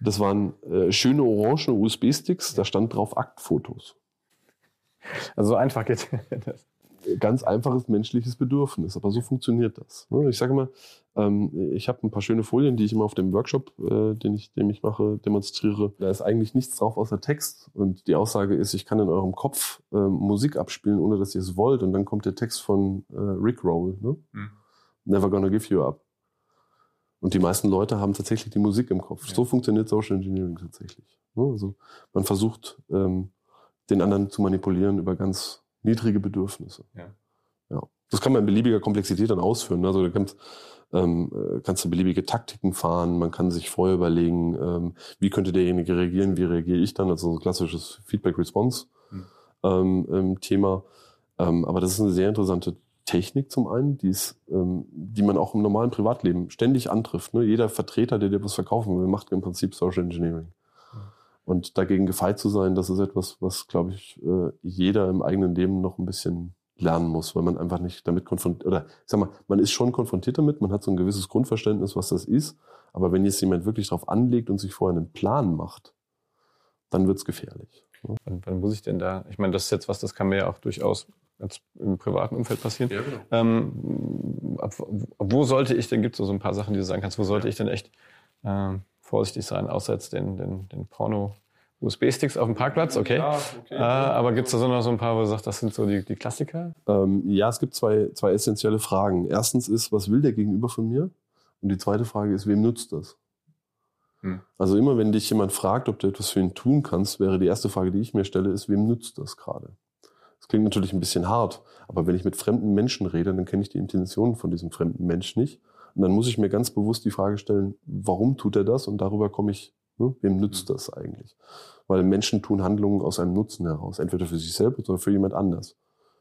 Das waren äh, schöne orange USB-Sticks, da stand drauf Aktfotos. Also so einfach geht das. Ganz einfaches menschliches Bedürfnis, aber so funktioniert das. Ne? Ich sage mal, ähm, ich habe ein paar schöne Folien, die ich immer auf dem Workshop, äh, den, ich, den ich mache, demonstriere. Da ist eigentlich nichts drauf außer Text. Und die Aussage ist, ich kann in eurem Kopf äh, Musik abspielen, ohne dass ihr es wollt. Und dann kommt der Text von Rick Roll. Ne? Hm. Never gonna give you up. Und die meisten Leute haben tatsächlich die Musik im Kopf. Ja. So funktioniert Social Engineering tatsächlich. Ne? Also man versucht, ähm, den anderen zu manipulieren über ganz niedrige Bedürfnisse. Ja. ja. Das kann man in beliebiger Komplexität dann ausführen. Also du kannst, ähm, äh, kannst du beliebige Taktiken fahren, man kann sich vorher überlegen, ähm, wie könnte derjenige reagieren, wie reagiere ich dann, also so ein klassisches Feedback-Response-Thema. Hm. Ähm, ähm, aber das ist eine sehr interessante Technik zum einen, die, ist, ähm, die man auch im normalen Privatleben ständig antrifft. Ne? Jeder Vertreter, der dir was verkaufen will, macht im Prinzip Social Engineering. Und dagegen gefeit zu sein, das ist etwas, was, glaube ich, äh, jeder im eigenen Leben noch ein bisschen lernen muss, weil man einfach nicht damit konfrontiert, oder ich sag mal, man ist schon konfrontiert damit, man hat so ein gewisses Grundverständnis, was das ist, aber wenn jetzt jemand wirklich darauf anlegt und sich vorher einen Plan macht, dann wird's gefährlich. Ne? Wann, wann muss ich denn da, ich meine, das ist jetzt was, das kann mir ja auch durchaus ganz im privaten Umfeld passieren. Ja, genau. ähm, ab, wo sollte ich denn, gibt es so ein paar Sachen, die du sagen kannst, wo sollte ich denn echt äh, vorsichtig sein, außer jetzt den, den, den Porno USB-Sticks auf dem Parkplatz, okay. Ja, okay. Äh, aber gibt es da so noch so ein paar, wo du sagst, das sind so die, die Klassiker? Ähm, ja, es gibt zwei, zwei essentielle Fragen. Erstens ist, was will der Gegenüber von mir? Und die zweite Frage ist, wem nutzt das? Hm. Also immer, wenn dich jemand fragt, ob du etwas für ihn tun kannst, wäre die erste Frage, die ich mir stelle, ist, wem nutzt das gerade? Das klingt natürlich ein bisschen hart, aber wenn ich mit fremden Menschen rede, dann kenne ich die Intentionen von diesem fremden Mensch nicht. Und dann muss ich mir ganz bewusst die Frage stellen, warum tut er das? Und darüber komme ich, ne, wem nützt mhm. das eigentlich? Weil Menschen tun Handlungen aus einem Nutzen heraus, entweder für sich selbst oder für jemand anders.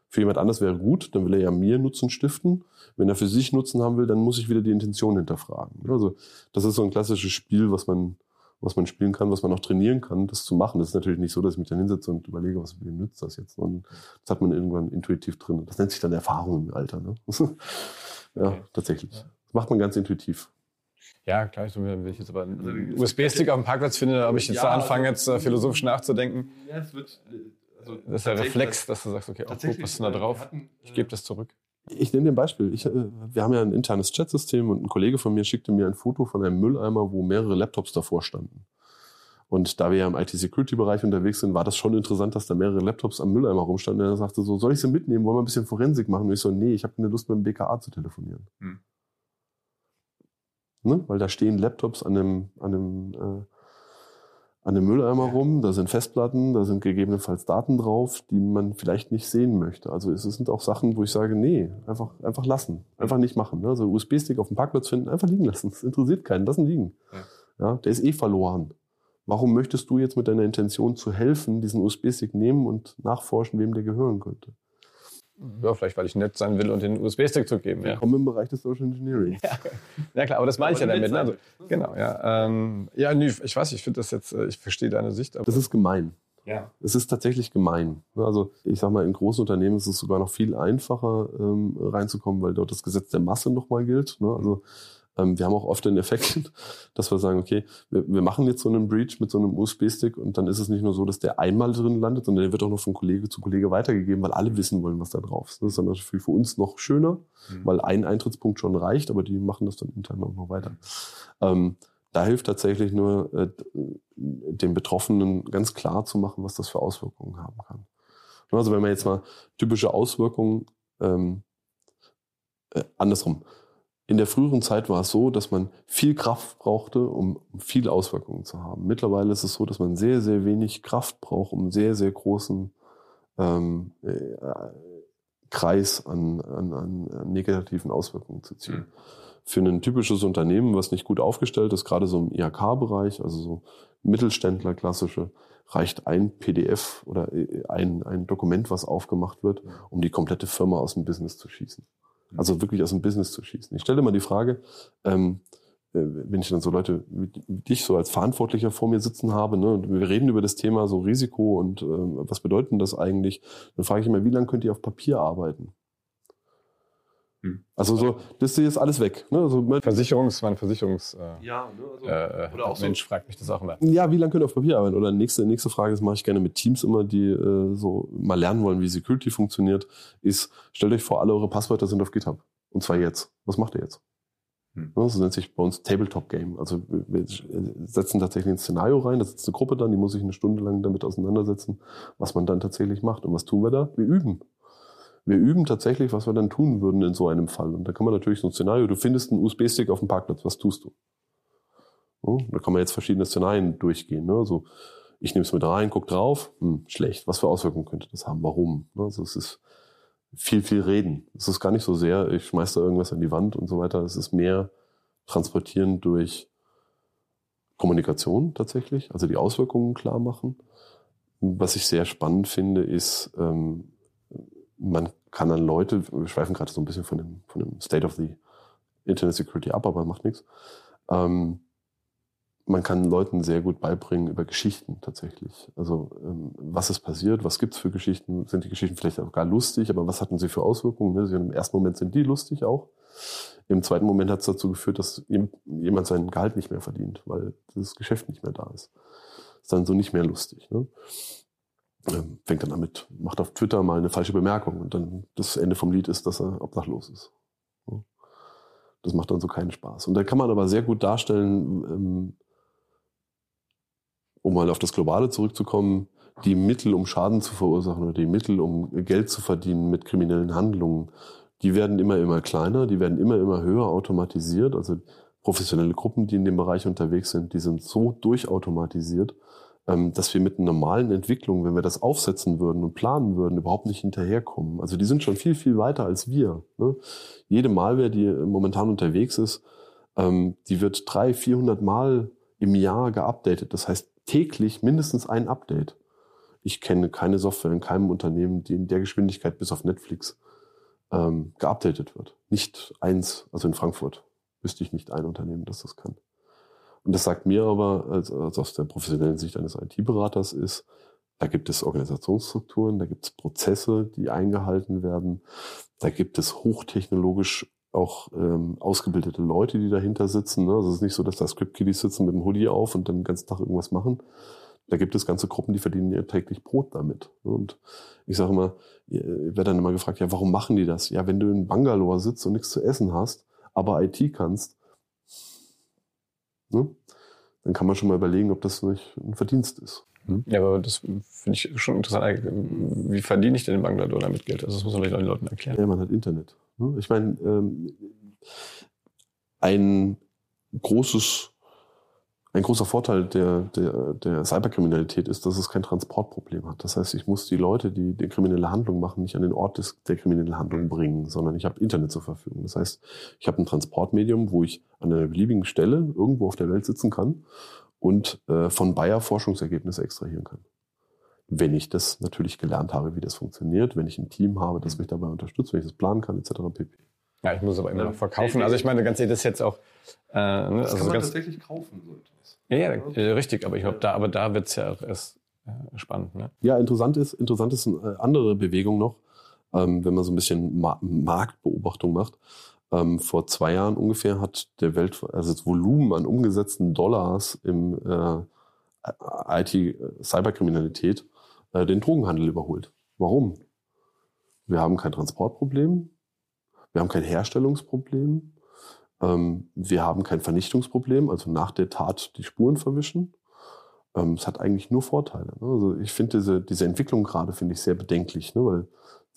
Für jemand anders wäre gut, dann will er ja mir Nutzen stiften. Wenn er für sich Nutzen haben will, dann muss ich wieder die Intention hinterfragen. Also das ist so ein klassisches Spiel, was man was man spielen kann, was man auch trainieren kann, das zu machen. Das ist natürlich nicht so, dass ich mich dann hinsetze und überlege, was wem nützt das jetzt. Und das hat man irgendwann intuitiv drin. Das nennt sich dann Erfahrung im Alter. Ne? ja, okay. tatsächlich. Das macht man ganz intuitiv. Ja, klar, ich, wenn ich jetzt aber einen USB-Stick auf dem Parkplatz finde, ob ich jetzt Ja, da anfange, also- jetzt äh, philosophisch nachzudenken. Ja, es wird, also Das ist der Reflex, dass du sagst, okay, oh, guck, was ist denn da drauf? Ich gebe das zurück. Ich nenne dir ein Beispiel. Ich, äh, wir haben ja ein internes Chatsystem und ein Kollege von mir schickte mir ein Foto von einem Mülleimer, wo mehrere Laptops davor standen. Und da wir ja im IT-Security-Bereich unterwegs sind, war das schon interessant, dass da mehrere Laptops am Mülleimer rumstanden. Und er sagte so, soll ich sie mitnehmen? Wollen wir ein bisschen Forensik machen? Und ich so, nee, ich habe keine Lust, mit dem BKA zu telefonieren. Hm. Ne? Weil da stehen Laptops an einem, an einem, äh, an einem Mülleimer rum, da sind Festplatten, da sind gegebenenfalls Daten drauf, die man vielleicht nicht sehen möchte. Also es sind auch Sachen, wo ich sage, nee, einfach, einfach lassen, einfach nicht machen. Ne? Also USB-Stick auf dem Parkplatz finden, einfach liegen lassen. Das interessiert keinen, lassen liegen. Ja. der ist eh verloren. Warum möchtest du jetzt mit deiner Intention zu helfen, diesen USB-Stick nehmen und nachforschen, wem der gehören könnte? Ja, vielleicht, weil ich nett sein will und den USB-Stick zugeben. Ja. Willkommen im Bereich des Social Engineering. ja, klar, aber das meine ich ja damit. Ne? Also, genau, ja. Ähm, ja, nee, ich weiß, ich finde das jetzt, äh, ich verstehe deine Sicht. Aber Das ist gemein. ja. Es ist tatsächlich gemein. Also ich sag mal, in großen Unternehmen ist es sogar noch viel einfacher ähm, reinzukommen, weil dort das Gesetz der Masse nochmal gilt. Ne? Also ähm, wir haben auch oft den Effekt, dass wir sagen, okay, wir, wir machen jetzt so einen Breach mit so einem USB-Stick und dann ist es nicht nur so, dass der einmal drin landet, sondern der wird auch noch von Kollege zu Kollege weitergegeben, weil alle wissen wollen, was da drauf ist. Das ist dann natürlich für uns noch schöner, Mhm. weil ein Eintrittspunkt schon reicht, aber die machen das dann intern auch noch weiter. Ähm, da hilft tatsächlich nur, äh, den Betroffenen ganz klar zu machen, was das für Auswirkungen haben kann. Also wenn man jetzt mal typische Auswirkungen ähm, äh, andersrum. In der früheren Zeit war es so, dass man viel Kraft brauchte, um viele Auswirkungen zu haben. Mittlerweile ist es so, dass man sehr, sehr wenig Kraft braucht, um einen sehr, sehr großen ähm, äh, Kreis an, an, an an negativen Auswirkungen zu ziehen. Für ein typisches Unternehmen, was nicht gut aufgestellt ist, gerade so im IHK-Bereich, also so Mittelständler klassische, reicht ein PDF oder äh, ein, ein Dokument, was aufgemacht wird, um die komplette Firma aus dem Business zu schießen. Also wirklich aus dem Business zu schießen. Ich stelle mal die Frage, ähm, äh, wenn ich dann so Leute wie dich so als Verantwortlicher vor mir sitzen habe, ne, und wir reden über das Thema so Risiko und ähm, was bedeutet das eigentlich, dann frage ich immer, wie lange könnt ihr auf Papier arbeiten? Hm. Also so, das hier ist alles weg. Ne? Also, Versicherungs, mein Versicherungs äh, ja, ne, also, äh, Oder auch so- Mensch fragt mich das auch immer. ja, wie lange könnt ihr auf Papier arbeiten? Oder nächste, nächste Frage, das mache ich gerne mit Teams immer, die äh, so mal lernen wollen, wie Security funktioniert, ist, stellt euch vor, alle eure Passwörter sind auf GitHub. Und zwar jetzt. Was macht ihr jetzt? Hm. Das nennt sich bei uns Tabletop Game. Also wir wir setzen tatsächlich ein Szenario rein, da sitzt eine Gruppe dann, die muss sich eine Stunde lang damit auseinandersetzen, was man dann tatsächlich macht. Und was tun wir da? Wir üben. Wir üben tatsächlich, was wir dann tun würden in so einem Fall. Und da kann man natürlich so ein Szenario, du findest einen USB-Stick auf dem Parkplatz, was tust du? Ja, da kann man jetzt verschiedene Szenarien durchgehen. Ne? Also ich nehme es mit rein, guck drauf, hm, schlecht. Was für Auswirkungen könnte das haben? Warum? Ne? Also es ist viel, viel reden. Es ist gar nicht so sehr, ich schmeiß da irgendwas an die Wand und so weiter. Es ist mehr transportieren durch Kommunikation tatsächlich, also die Auswirkungen klar machen. Was ich sehr spannend finde, ist, ähm, man kann an Leute, wir schweifen gerade so ein bisschen von dem, von dem State of the Internet Security ab, aber macht nichts. Ähm, man kann Leuten sehr gut beibringen über Geschichten tatsächlich. Also ähm, was ist passiert, was gibt's für Geschichten, sind die Geschichten vielleicht auch gar lustig, aber was hatten sie für Auswirkungen? Ne? Sie- Im ersten Moment sind die lustig auch. Im zweiten Moment hat es dazu geführt, dass jem- jemand sein Gehalt nicht mehr verdient, weil das Geschäft nicht mehr da ist. Ist dann so nicht mehr lustig. Ne? Ähm, fängt dann damit, macht auf Twitter mal eine falsche Bemerkung und dann das Ende vom Lied ist, dass er obdachlos ist. Das macht dann so keinen Spaß. Und da kann man aber sehr gut darstellen, ähm, um mal auf das Globale zurückzukommen, die Mittel, um Schaden zu verursachen oder die Mittel, um Geld zu verdienen mit kriminellen Handlungen, die werden immer, immer kleiner, die werden immer, immer höher automatisiert. Also professionelle Gruppen, die in dem Bereich unterwegs sind, die sind so durchautomatisiert, dass wir mit normalen Entwicklung, wenn wir das aufsetzen würden und planen würden, überhaupt nicht hinterherkommen. Also die sind schon viel, viel weiter als wir. Ne? Jede Malware, die momentan unterwegs ist, ähm, die wird 300, 400 Mal im Jahr geupdatet. Das heißt täglich mindestens ein Update. Ich kenne keine Software in keinem Unternehmen, die in der Geschwindigkeit bis auf Netflix ähm, geupdatet wird. Nicht eins, also in Frankfurt wüsste ich nicht ein Unternehmen, das das kann. Und das sagt mir aber, als, als aus der professionellen Sicht eines IT-Beraters ist, da gibt es Organisationsstrukturen, da gibt es Prozesse, die eingehalten werden, da gibt es hochtechnologisch auch ähm, ausgebildete Leute, die dahinter sitzen. Ne? Also es ist nicht so, dass da Script-Kiddies sitzen mit dem Hoodie auf und dann den ganzen Tag irgendwas machen. Da gibt es ganze Gruppen, die verdienen ihr täglich Brot damit. Und ich sage immer, ich werde dann immer gefragt, ja, warum machen die das? Ja, wenn du in Bangalore sitzt und nichts zu essen hast, aber IT kannst, ne? dann kann man schon mal überlegen, ob das nicht ein Verdienst ist. Hm? Ja, aber das finde ich schon interessant. Wie verdiene ich denn in Bangladesch damit Geld? Also das muss man vielleicht auch den Leuten erklären. Ja, man hat Internet. Ne? Ich meine, ähm, ein großes ein großer Vorteil der, der, der Cyberkriminalität ist, dass es kein Transportproblem hat. Das heißt, ich muss die Leute, die die kriminelle Handlung machen, nicht an den Ort des, der kriminellen Handlung bringen, sondern ich habe Internet zur Verfügung. Das heißt, ich habe ein Transportmedium, wo ich an einer beliebigen Stelle irgendwo auf der Welt sitzen kann und äh, von Bayer Forschungsergebnisse extrahieren kann. Wenn ich das natürlich gelernt habe, wie das funktioniert, wenn ich ein Team habe, das mich dabei unterstützt, wenn ich das planen kann, etc. pp. Ja, ich muss aber immer noch verkaufen. Also ich meine, ganz ehrlich, das ist jetzt auch. Äh, ne, das also kann man ganz, tatsächlich kaufen, so etwas. Ja, ja, ja richtig, aber ich glaube, da, aber da wird's ja auch erst äh, spannend. Ne? Ja, interessant ist, interessant ist eine andere Bewegung noch, ähm, wenn man so ein bisschen Ma Marktbeobachtung macht. Ähm, vor zwei Jahren ungefähr hat der Welt, also das Volumen an umgesetzten Dollars im äh, IT-Cyberkriminalität äh, den Drogenhandel überholt. Warum? Wir haben kein Transportproblem, wir haben kein Herstellungsproblem. Ähm, wir haben kein Vernichtungsproblem, also nach der Tat die Spuren verwischen. Ähm, es hat eigentlich nur Vorteile. Ne? Also ich finde diese, diese Entwicklung gerade finde ich sehr bedenklich, ne? weil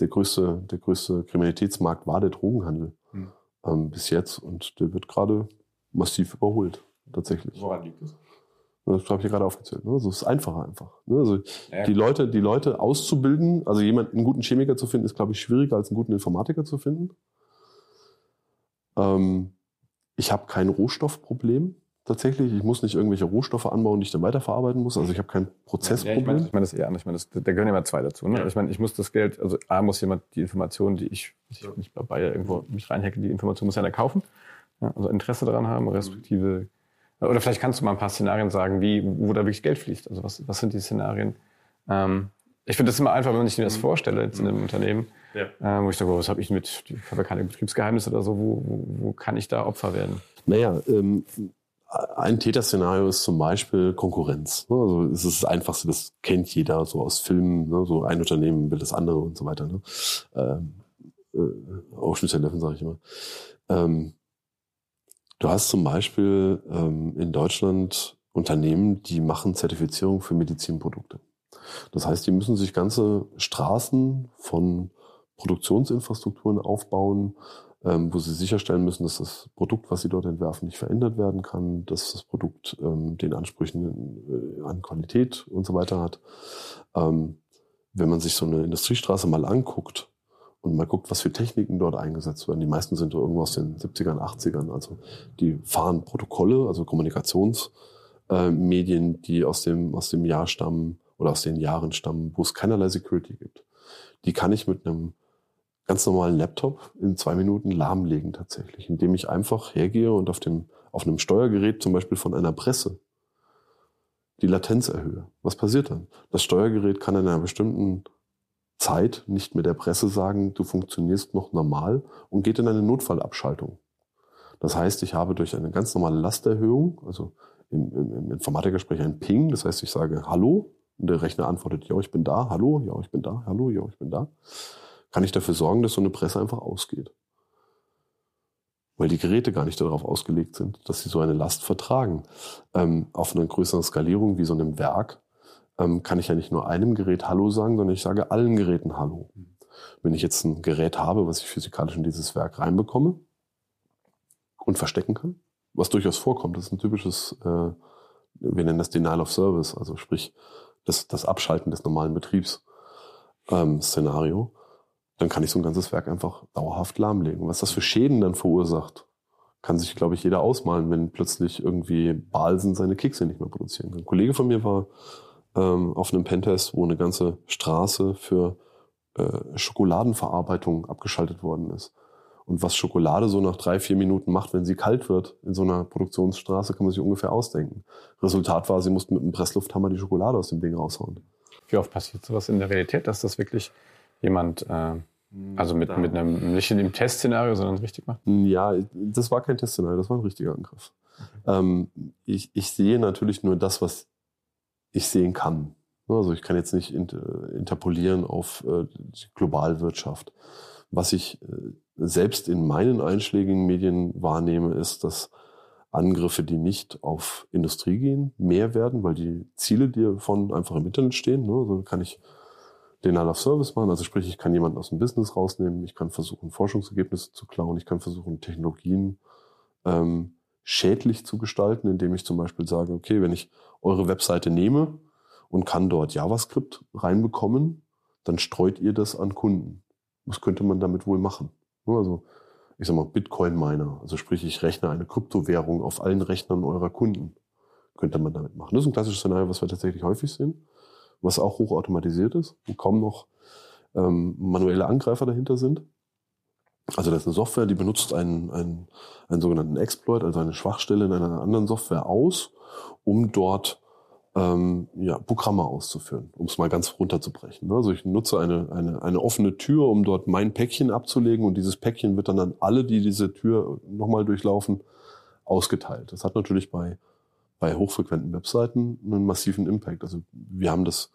der größte, der größte Kriminalitätsmarkt war der Drogenhandel hm. ähm, bis jetzt und der wird gerade massiv überholt, tatsächlich. Woran liegt das? Das habe ich ja gerade aufgezählt. Ne? Also es ist einfacher einfach. Ne? Also ja. die Leute, die Leute auszubilden, also jemanden, einen guten Chemiker zu finden, ist, glaube ich, schwieriger als einen guten Informatiker zu finden. Ähm, ich habe kein Rohstoffproblem tatsächlich. Ich muss nicht irgendwelche Rohstoffe anbauen, die ich dann weiterverarbeiten muss. Also ich habe kein Prozessproblem. Ja, ich meine ich mein das eher anders. Ich meine, das, da gehören immer zwei dazu. Ne? Ja. Ich meine, ich muss das Geld, also A muss jemand die Informationen, die ich, ich nicht bei Bayer irgendwo mich reinhacke, die Information muss einer kaufen. Ja, also Interesse daran haben, respektive. Oder vielleicht kannst du mal ein paar Szenarien sagen, wie, wo da wirklich Geld fließt. Also was, was sind die Szenarien? Ähm, ich finde das immer einfach, wenn ich mir das mhm. vorstelle jetzt in einem Unternehmen ja. Äh, wo ich sage, was habe ich mit, ich habe ja keine Betriebsgeheimnisse oder so, wo, wo, wo kann ich da Opfer werden? Naja, ähm, ein Täterszenario ist zum Beispiel Konkurrenz. Ne? Also es ist das Einfachste, das kennt jeder so aus Filmen, ne? so ein Unternehmen will das andere und so weiter. Ne? Ähm, äh, Ocean's Eleven sage ich immer. Ähm, du hast zum Beispiel ähm, in Deutschland Unternehmen, die machen Zertifizierung für Medizinprodukte. Das heißt, die müssen sich ganze Straßen von Produktionsinfrastrukturen aufbauen, ähm, wo sie sicherstellen müssen, dass das Produkt, was sie dort entwerfen, nicht verändert werden kann, dass das Produkt ähm, den Ansprüchen äh, an Qualität und so weiter hat. Ähm, wenn man sich so eine Industriestraße mal anguckt und mal guckt, was für Techniken dort eingesetzt werden, die meisten sind irgendwo aus den 70ern, 80ern, also die fahren Protokolle, also Kommunikationsmedien, äh, die aus dem, aus dem Jahr stammen oder aus den Jahren stammen, wo es keinerlei Security gibt. Die kann ich mit einem ganz normalen Laptop in zwei Minuten lahmlegen tatsächlich, indem ich einfach hergehe und auf dem, auf einem Steuergerät zum Beispiel von einer Presse die Latenz erhöhe. Was passiert dann? Das Steuergerät kann in einer bestimmten Zeit nicht mit der Presse sagen, du funktionierst noch normal und geht in eine Notfallabschaltung. Das heißt, ich habe durch eine ganz normale Lasterhöhung, also im, im, im Informatiker spreche ein Ping, das heißt, ich sage Hallo und der Rechner antwortet, ja, ich bin da, hallo, ja, ich bin da, hallo, ja, ich bin da kann ich dafür sorgen, dass so eine Presse einfach ausgeht. Weil die Geräte gar nicht darauf ausgelegt sind, dass sie so eine Last vertragen. Ähm, auf einer größeren Skalierung wie so einem Werk ähm, kann ich ja nicht nur einem Gerät Hallo sagen, sondern ich sage allen Geräten Hallo. Wenn ich jetzt ein Gerät habe, was ich physikalisch in dieses Werk reinbekomme und verstecken kann, was durchaus vorkommt, das ist ein typisches, äh, wir nennen das Denial of Service, also sprich das, das Abschalten des normalen Betriebsszenario. Ähm, dann kann ich so ein ganzes Werk einfach dauerhaft lahmlegen. Was das für Schäden dann verursacht, kann sich, glaube ich, jeder ausmalen, wenn plötzlich irgendwie Balsen seine Kekse nicht mehr produzieren kann. Ein Kollege von mir war ähm, auf einem Pentest, wo eine ganze Straße für äh, Schokoladenverarbeitung abgeschaltet worden ist. Und was Schokolade so nach drei, vier Minuten macht, wenn sie kalt wird in so einer Produktionsstraße, kann man sich ungefähr ausdenken. Resultat war, sie mussten mit einem Presslufthammer die Schokolade aus dem Ding raushauen. Wie oft passiert sowas in der Realität, dass das wirklich jemand äh, Also mit, mit einem, nicht in dem Testszenario, sondern richtig machen? Ja, das war kein Testszenario, das war ein richtiger Angriff. Okay. Ähm, ich, ich sehe natürlich nur das, was ich sehen kann. Also ich kann jetzt nicht interpolieren auf äh, die Globalwirtschaft. Was ich äh, selbst in meinen einschlägigen Medien wahrnehme, ist, dass Angriffe, die nicht auf Industrie gehen, mehr werden, weil die Ziele, die davon einfach im Internet stehen, ne, also kann ich Denial of Service machen, also sprich, ich kann jemanden aus dem Business rausnehmen, ich kann versuchen, Forschungsergebnisse zu klauen, ich kann versuchen, Technologien ähm, schädlich zu gestalten, indem ich zum Beispiel sage, okay, wenn ich eure Webseite nehme und kann dort JavaScript reinbekommen, dann streut ihr das an Kunden. Was könnte man damit wohl machen? Also ich sag mal, Bitcoin-Miner. Also sprich, ich rechne eine Kryptowährung auf allen Rechnern eurer Kunden. Könnte man damit machen. Das ist ein klassisches Szenario, was wir tatsächlich häufig sehen, was auch hochautomatisiert ist, wo kaum noch ähm, manuelle Angreifer dahinter sind. Also das ist eine Software, die benutzt einen, einen, einen sogenannten Exploit, also eine Schwachstelle in einer anderen Software aus, um dort ähm, ja, Programme auszuführen, um es mal ganz runterzubrechen. Also ich nutze eine, eine, eine offene Tür, um dort mein Päckchen abzulegen und dieses Päckchen wird dann an alle, die diese Tür nochmal durchlaufen, ausgeteilt. Das hat natürlich bei, bei hochfrequenten Webseiten einen massiven Impact. Also wir haben das,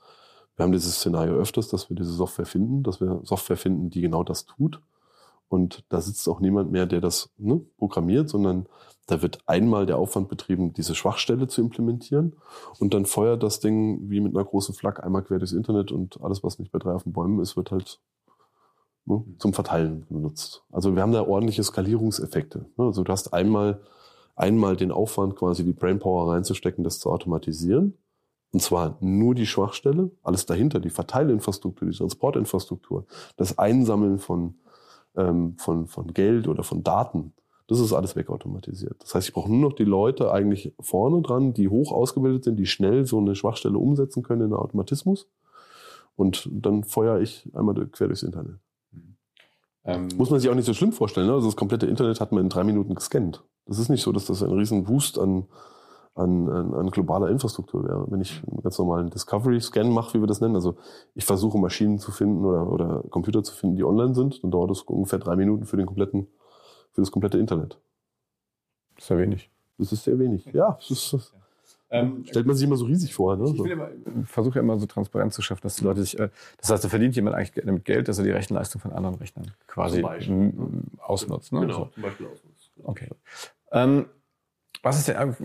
wir haben dieses Szenario öfters, dass wir diese Software finden, dass wir Software finden, die genau das tut. Und da sitzt auch niemand mehr, der das ne, programmiert, sondern da wird einmal der Aufwand betrieben, diese Schwachstelle zu implementieren und dann feuert das Ding wie mit einer großen Flak einmal quer durchs Internet und alles, was nicht bei drei auf den Bäumen ist, wird halt ne, zum Verteilen benutzt. Also wir haben da ordentliche Skalierungseffekte. Ne? Also du hast einmal, einmal den Aufwand, quasi die Brainpower reinzustecken, das zu automatisieren. Und zwar nur die Schwachstelle, alles dahinter, die Verteilinfrastruktur, die Transportinfrastruktur, das Einsammeln von, ähm, von, von Geld oder von Daten das ist alles wegautomatisiert. Das heißt, ich brauche nur noch die Leute eigentlich vorne dran, die hoch ausgebildet sind, die schnell so eine Schwachstelle umsetzen können in einen Automatismus. Und dann feuere ich einmal quer durchs Internet. Ähm, Muss man sich auch nicht so schlimm vorstellen. Ne? Also das komplette Internet hat man in drei Minuten gescannt. Das ist nicht so, dass das ein riesen Boost an, an, an, an globaler Infrastruktur wäre. Wenn ich einen ganz normalen Discovery-Scan mache, wie wir das nennen, also ich versuche Maschinen zu finden oder, oder Computer zu finden, die online sind, dann dauert das ungefähr drei Minuten für den kompletten für das komplette Internet. Das ist sehr wenig. Das ist sehr wenig. Ja, das ist, ähm, stellt man sich immer so riesig vor. Ne? Ich versuche ja immer so Transparenz zu schaffen, dass die Leute sich, äh, das heißt, da verdient jemand eigentlich mit Geld, dass er die Rechenleistung von anderen Rechnern quasi ausnutzt. Ne? Genau, so. zum Beispiel ausnutzt. Okay. Ähm, was ist denn,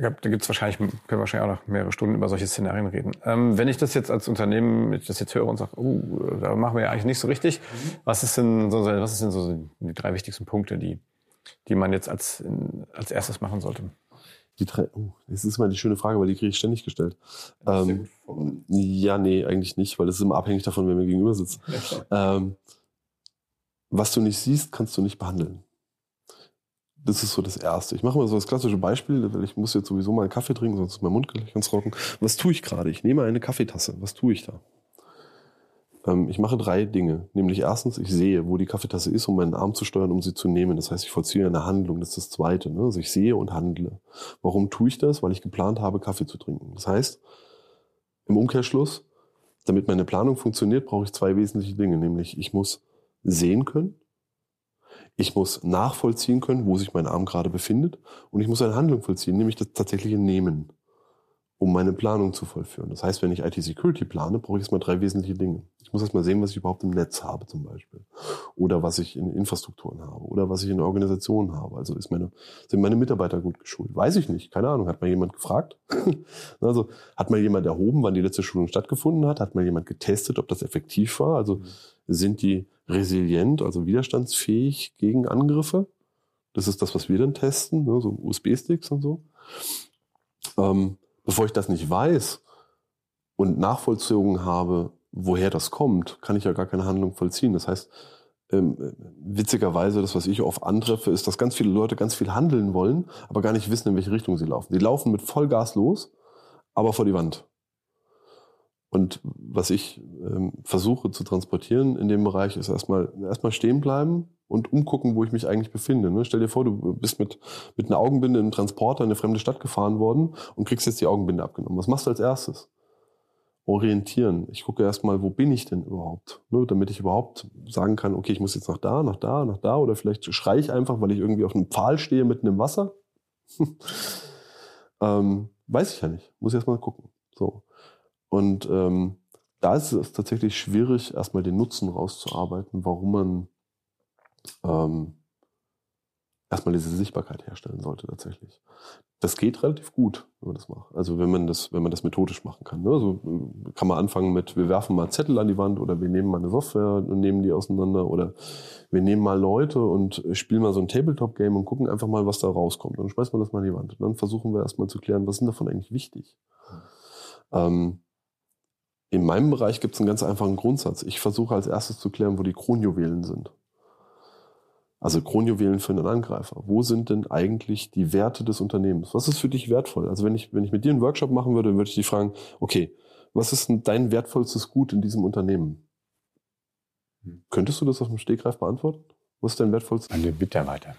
da gibt es wahrscheinlich, können wir wahrscheinlich auch noch mehrere Stunden über solche Szenarien reden. Ähm, wenn ich das jetzt als Unternehmen, wenn ich das jetzt höre und sage, oh, da machen wir ja eigentlich nicht so richtig, mhm. was ist denn so, was ist denn so die drei wichtigsten Punkte, die, die man jetzt als, als erstes machen sollte? Die drei, oh, das ist mal die schöne Frage, weil die kriege ich ständig gestellt. Ähm, ja, nee, eigentlich nicht, weil es ist immer abhängig davon, wer mir gegenüber sitzt. ähm, was du nicht siehst, kannst du nicht behandeln. Das ist so das Erste. Ich mache mal so das klassische Beispiel, weil ich muss jetzt sowieso mal einen Kaffee trinken, sonst ist mein Mund gleich ganz trocken. Was tue ich gerade? Ich nehme eine Kaffeetasse. Was tue ich da? Ähm, ich mache drei Dinge. Nämlich erstens, ich sehe, wo die Kaffeetasse ist, um meinen Arm zu steuern, um sie zu nehmen. Das heißt, ich vollziehe eine Handlung. Das ist das Zweite. Ne? Also ich sehe und handle. Warum tue ich das? Weil ich geplant habe, Kaffee zu trinken. Das heißt, im Umkehrschluss, damit meine Planung funktioniert, brauche ich zwei wesentliche Dinge. Nämlich, ich muss sehen können ich muss nachvollziehen können, wo sich mein Arm gerade befindet und ich muss eine Handlung vollziehen, nämlich das tatsächliche Nehmen, um meine Planung zu vollführen. Das heißt, wenn ich IT-Security plane, brauche ich erstmal drei wesentliche Dinge. Ich muss erstmal sehen, was ich überhaupt im Netz habe zum Beispiel oder was ich in Infrastrukturen habe oder was ich in Organisationen habe. Also ist meine, sind meine Mitarbeiter gut geschult? Weiß ich nicht, keine Ahnung. Hat mal jemand gefragt? also hat mal jemand erhoben, wann die letzte Schulung stattgefunden hat? Hat mal jemand getestet, ob das effektiv war? Also sind die resilient, also widerstandsfähig gegen Angriffe. Das ist das, was wir dann testen, ne, so USB-Sticks und so. Ähm, bevor ich das nicht weiß und nachvollzogen habe, woher das kommt, kann ich ja gar keine Handlung vollziehen. Das heißt, ähm, witzigerweise, das, was ich oft antreffe, ist, dass ganz viele Leute ganz viel handeln wollen, aber gar nicht wissen, in welche Richtung sie laufen. Die laufen mit Vollgas los, aber vor die Wand. Und was ich ähm, versuche zu transportieren in dem Bereich ist erstmal erstmal stehen bleiben und umgucken, wo ich mich eigentlich befinde. Ne? Stell dir vor, du bist mit, mit einer Augenbinde im Transporter in eine fremde Stadt gefahren worden und kriegst jetzt die Augenbinde abgenommen. Was machst du als erstes? orientieren. Ich gucke erstmal, wo bin ich denn überhaupt? Ne, damit ich überhaupt sagen kann, okay, ich muss jetzt nach da, nach da, nach da oder vielleicht schreie ich einfach, weil ich irgendwie auf einem Pfahl stehe mitten im Wasser. ähm, weiß ich ja nicht. Muss erstmal gucken. So. Und ähm, da ist es tatsächlich schwierig, erstmal den Nutzen rauszuarbeiten, warum man ähm, erstmal diese Sichtbarkeit herstellen sollte tatsächlich. Das geht relativ gut, wenn man das macht. Also wenn man das, wenn man das methodisch machen kann. Ne? Also kann man anfangen mit, wir werfen mal Zettel an die Wand oder wir nehmen mal eine Software und nehmen die auseinander oder wir nehmen mal Leute und spielen mal so ein Tabletop-Game und gucken einfach mal, was da rauskommt. Dann schmeißen wir das mal an die Wand. Und dann versuchen wir erstmal zu klären, was ist denn davon eigentlich wichtig. Ähm, in meinem Bereich gibt es einen ganz einfachen Grundsatz. Ich versuche als erstes zu klären, wo die Kronjuwelen sind. Also Kronjuwelen für einen Angreifer. Wo sind denn eigentlich die Werte des Unternehmens? Was ist für dich wertvoll? Also wenn ich, wenn ich mit dir einen Workshop machen würde, würde ich dich fragen, okay, was ist denn dein wertvollstes Gut in diesem Unternehmen? Hm. Könntest du das auf dem Stegreif beantworten? Was ist dein wertvollstes? An den Mitarbeiter.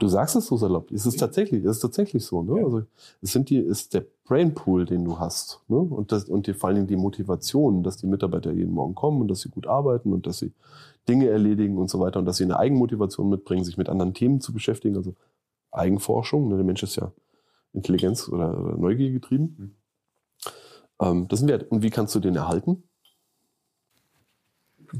Du sagst es so salopp. Es ist tatsächlich, es ist tatsächlich so. Ne? Ja. Also es sind die, ist der Brainpool, den du hast, ne? und das, und die, vor allen Dingen die Motivation, dass die Mitarbeiter jeden Morgen kommen und dass sie gut arbeiten und dass sie Dinge erledigen und so weiter und dass sie eine Eigenmotivation mitbringen, sich mit anderen Themen zu beschäftigen, also Eigenforschung. Ne? Der Mensch ist ja Intelligenz oder, oder Neugier getrieben. Mhm. Ähm, das ist ein Wert. Und wie kannst du den erhalten?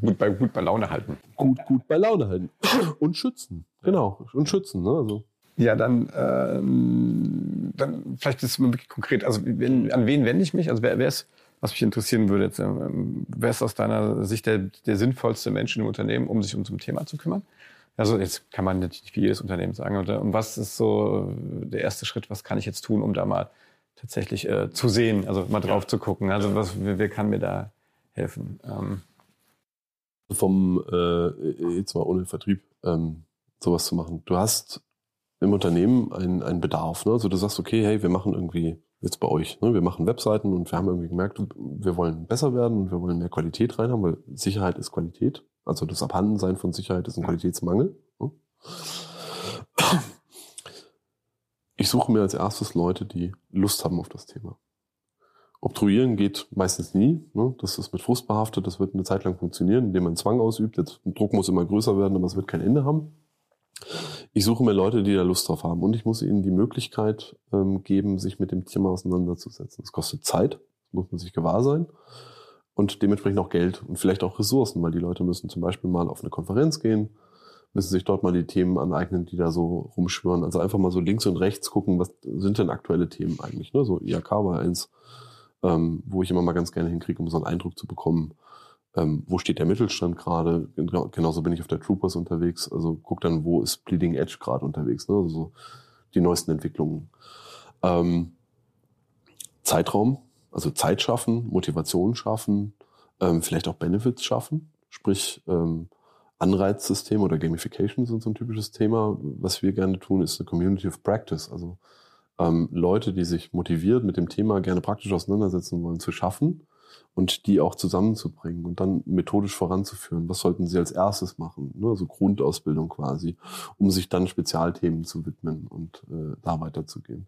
Gut bei, gut bei Laune halten. Gut, gut bei Laune halten. Und schützen. Genau. Und schützen. Ne? Also. Ja, dann, ähm, dann vielleicht ist es wirklich konkret. Also wenn, an wen wende ich mich? Also wer, wer ist was mich interessieren würde, jetzt, ähm, wer ist aus deiner Sicht der, der sinnvollste Mensch im Unternehmen, um sich um so ein Thema zu kümmern? Also jetzt kann man natürlich für jedes Unternehmen sagen. Oder, und was ist so der erste Schritt, was kann ich jetzt tun, um da mal tatsächlich äh, zu sehen, also mal drauf ja. zu gucken? Also was, wer, wer kann mir da helfen? Ähm. Vom, äh, jetzt mal ohne Vertrieb, ähm, sowas zu machen. Du hast im Unternehmen einen, einen Bedarf. Ne? Also du sagst, okay, hey, wir machen irgendwie jetzt bei euch. Ne? Wir machen Webseiten und wir haben irgendwie gemerkt, wir wollen besser werden und wir wollen mehr Qualität rein haben, weil Sicherheit ist Qualität. Also das Abhandensein von Sicherheit ist ein Qualitätsmangel. Ne? Ich suche mir als erstes Leute, die Lust haben auf das Thema. Obtruieren geht meistens nie. Ne? Das ist mit Frust behaftet. Das wird eine Zeit lang funktionieren, indem man Zwang ausübt. Der Druck muss immer größer werden, aber es wird kein Ende haben. Ich suche mir Leute, die da Lust drauf haben und ich muss ihnen die Möglichkeit ähm, geben, sich mit dem Thema auseinanderzusetzen. Das kostet Zeit, muss man sich gewahr sein und dementsprechend auch Geld und vielleicht auch Ressourcen, weil die Leute müssen zum Beispiel mal auf eine Konferenz gehen, müssen sich dort mal die Themen aneignen, die da so rumschwören. Also einfach mal so links und rechts gucken, was sind denn aktuelle Themen eigentlich. Ne? So IAK war eins, ähm, wo ich immer mal ganz gerne hinkriege, um so einen Eindruck zu bekommen, ähm, wo steht der Mittelstand gerade? Genauso bin ich auf der Troopers unterwegs. Also guck dann, wo ist Bleeding Edge gerade unterwegs? Ne? Also so die neuesten Entwicklungen. Ähm, Zeitraum, also Zeit schaffen, Motivation schaffen, ähm, vielleicht auch Benefits schaffen, sprich ähm, Anreizsystem oder Gamification sind so ein typisches Thema. Was wir gerne tun, ist eine Community of Practice, also ähm, Leute, die sich motiviert mit dem Thema gerne praktisch auseinandersetzen wollen, zu schaffen und die auch zusammenzubringen und dann methodisch voranzuführen. Was sollten sie als erstes machen? Ne? Also Grundausbildung quasi, um sich dann Spezialthemen zu widmen und äh, da weiterzugehen.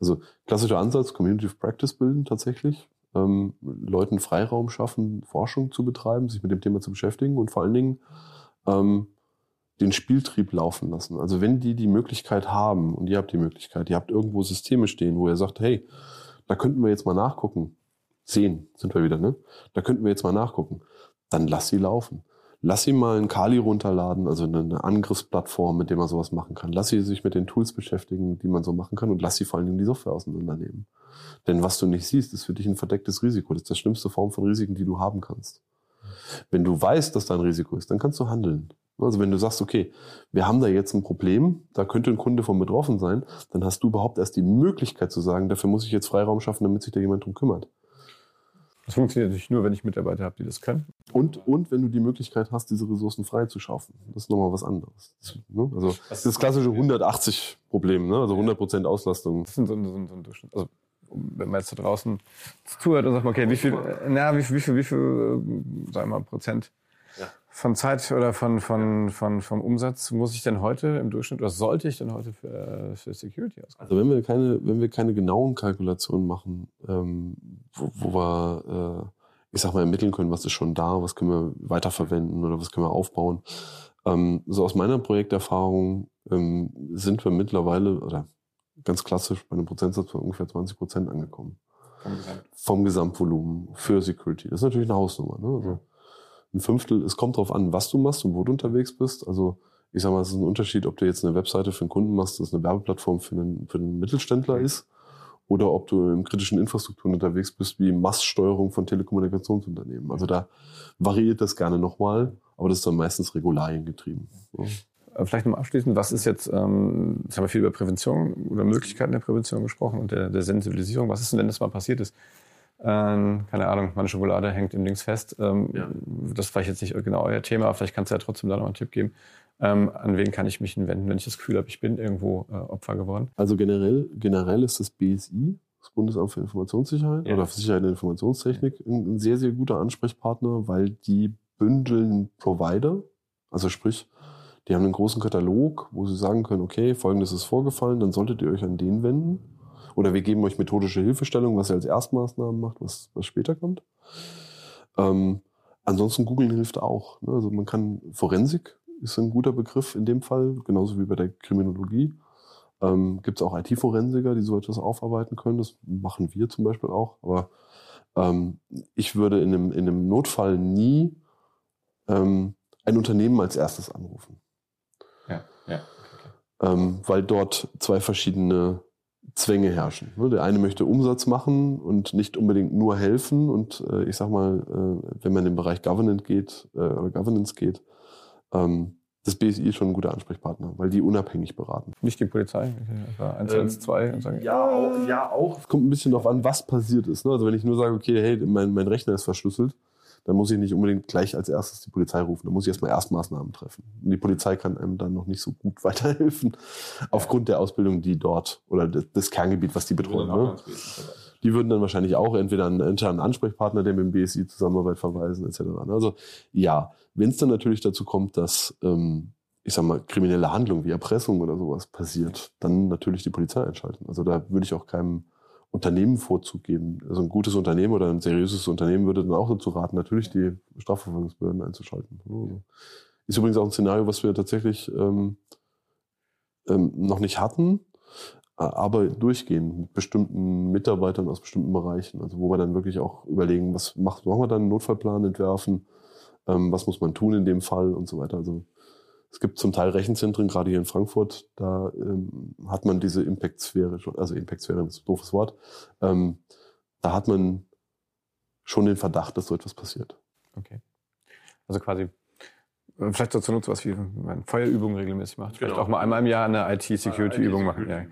Also klassischer Ansatz, Community of Practice bilden tatsächlich, ähm, Leuten Freiraum schaffen, Forschung zu betreiben, sich mit dem Thema zu beschäftigen und vor allen Dingen ähm, den Spieltrieb laufen lassen. Also wenn die die Möglichkeit haben und ihr habt die Möglichkeit, ihr habt irgendwo Systeme stehen, wo ihr sagt, hey, da könnten wir jetzt mal nachgucken, 10 sind wir wieder, ne? Da könnten wir jetzt mal nachgucken. Dann lass sie laufen. Lass sie mal einen Kali runterladen, also eine, Angriffsplattform, mit der man sowas machen kann. Lass sie sich mit den Tools beschäftigen, die man so machen kann und lass sie vor allen Dingen die Software auseinandernehmen. Denn was du nicht siehst, ist für dich ein verdecktes Risiko. Das ist die schlimmste Form von Risiken, die du haben kannst. Wenn du weißt, dass da ein Risiko ist, dann kannst du handeln. Also wenn du sagst, okay, wir haben da jetzt ein Problem, da könnte ein Kunde von betroffen sein, dann hast du überhaupt erst die Möglichkeit zu sagen, dafür muss ich jetzt Freiraum schaffen, damit sich da jemand drum kümmert. Das funktioniert natürlich nur, wenn ich Mitarbeiter habe, die das können. Und, und wenn du die Möglichkeit hast, diese Ressourcen frei zu schaffen. Das ist nochmal was anderes. Ne? Also das, ist das klassische 180-Problem, ne? also 100% Auslastung. Das sind so, so, so ein Durchschnitt. Also wenn man jetzt da draußen zuhört und sagt, okay, wie viel, na, wie, wie viel, wie viel, sagen wir mal, Prozent von Zeit oder von, von, von, vom Umsatz muss ich denn heute im Durchschnitt oder sollte ich denn heute für, für Security ausgeben? Also wenn wir keine, wenn wir keine genauen Kalkulationen machen, ähm, wo, wo wir, äh, ich sag mal, ermitteln können, was ist schon da, was können wir weiterverwenden oder was können wir aufbauen. Ähm, so aus meiner Projekterfahrung ähm, sind wir mittlerweile, oder ganz klassisch bei einem Prozentsatz von ungefähr 20 Prozent angekommen. Vom, Gesamt. Vom Gesamtvolumen für Security. Das ist natürlich eine Hausnummer. Ne? Also, ein Fünftel, es kommt darauf an, was du machst und wo du unterwegs bist. Also ich sag mal, es ist ein Unterschied, ob du jetzt eine Webseite für einen Kunden machst, das eine Werbeplattform für einen, für einen Mittelständler ist, oder ob du im kritischen Infrastrukturen unterwegs bist, wie Maststeuerung von Telekommunikationsunternehmen. Also da variiert das gerne nochmal, aber das ist dann meistens Regularien getrieben. Ja. Äh, vielleicht noch abschließend, was ist jetzt, ähm, jetzt haben wir viel über Prävention oder Möglichkeiten der Prävention gesprochen und der, der Sensibilisierung. Was ist denn, wenn das mal passiert ist? Ähm, keine Ahnung, meine Schokolade hängt im Links fest. Ähm, ja. Das ist vielleicht jetzt nicht genau euer Thema, aber vielleicht kannst du ja trotzdem da noch einen Tipp geben. Ähm, an wen kann ich mich wenden, wenn ich das Gefühl habe, ich bin irgendwo äh, Opfer geworden? Also generell, generell ist das BSI, das Bundesamt für Informationssicherheit ja. oder für Sicherheit und Informationstechnik, ein, ein sehr, sehr guter Ansprechpartner, weil die bündeln Provider, also sprich, die haben einen großen Katalog, wo sie sagen können, okay, folgendes ist vorgefallen, dann solltet ihr euch an den wenden. Oder wir geben euch methodische Hilfestellung, was ihr als Erstmaßnahmen macht, was, was später kommt. Ähm, ansonsten googeln hilft auch. Ne? Also man kann Forensik ist ein guter Begriff in dem Fall, genauso wie bei der Kriminologie. Ähm, Gibt es auch IT-Forensiker, die so etwas aufarbeiten können. Das machen wir zum Beispiel auch. Aber ähm, ich würde in einem, in einem Notfall nie ähm, ein Unternehmen als erstes anrufen. Ja, ja. Okay. Ähm, weil dort zwei verschiedene Zwänge herrschen. Ne, der eine möchte Umsatz machen und nicht unbedingt nur helfen. Und äh, ich sag mal, äh, wenn man in den Bereich Governance geht, äh, oder Governance geht, ähm, das BSI ist schon ein guter Ansprechpartner, weil die unabhängig beraten. Nicht die Polizei, also 112 ähm, und sagen, ja, auch, ja, auch. Es kommt ein bisschen darauf an, was passiert ist. Ne? Also wenn ich nur sage, okay, hey, mein, mein Rechner ist verschlüsselt, dann muss ich nicht unbedingt gleich als erstes die Polizei rufen. Dann muss ich erstmal Erstmaßnahmen treffen. Und die Polizei kann einem dann noch nicht so gut weiterhelfen, aufgrund der Ausbildung, die dort oder das Kerngebiet, was die betreuen. Ne? Die würden dann wahrscheinlich auch entweder einen internen Ansprechpartner, der mit dem BSI Zusammenarbeit verweisen, etc. Also ja, wenn es dann natürlich dazu kommt, dass ähm, ich sag mal, kriminelle Handlung wie Erpressung oder sowas passiert, dann natürlich die Polizei einschalten. Also da würde ich auch keinem Unternehmen Vorzug geben. Also ein gutes Unternehmen oder ein seriöses Unternehmen würde dann auch dazu raten, natürlich die Strafverfolgungsbehörden einzuschalten. Ist übrigens auch ein Szenario, was wir tatsächlich ähm, ähm, noch nicht hatten, aber durchgehen mit bestimmten Mitarbeitern aus bestimmten Bereichen. Also wo wir dann wirklich auch überlegen, was macht, machen wir dann einen Notfallplan entwerfen, ähm, was muss man tun in dem Fall und so weiter. Also es gibt zum Teil Rechenzentren, gerade hier in Frankfurt, da ähm, hat man diese Impact-Sphäre schon, also Impact-Sphäre ist ein doofes Wort, ähm, da hat man schon den Verdacht, dass so etwas passiert. Okay. Also quasi äh, vielleicht dazu nutzt, was wie man Feuerübungen regelmäßig macht. Vielleicht genau. auch mal einmal im Jahr eine IT-Security-Übung machen. Ja.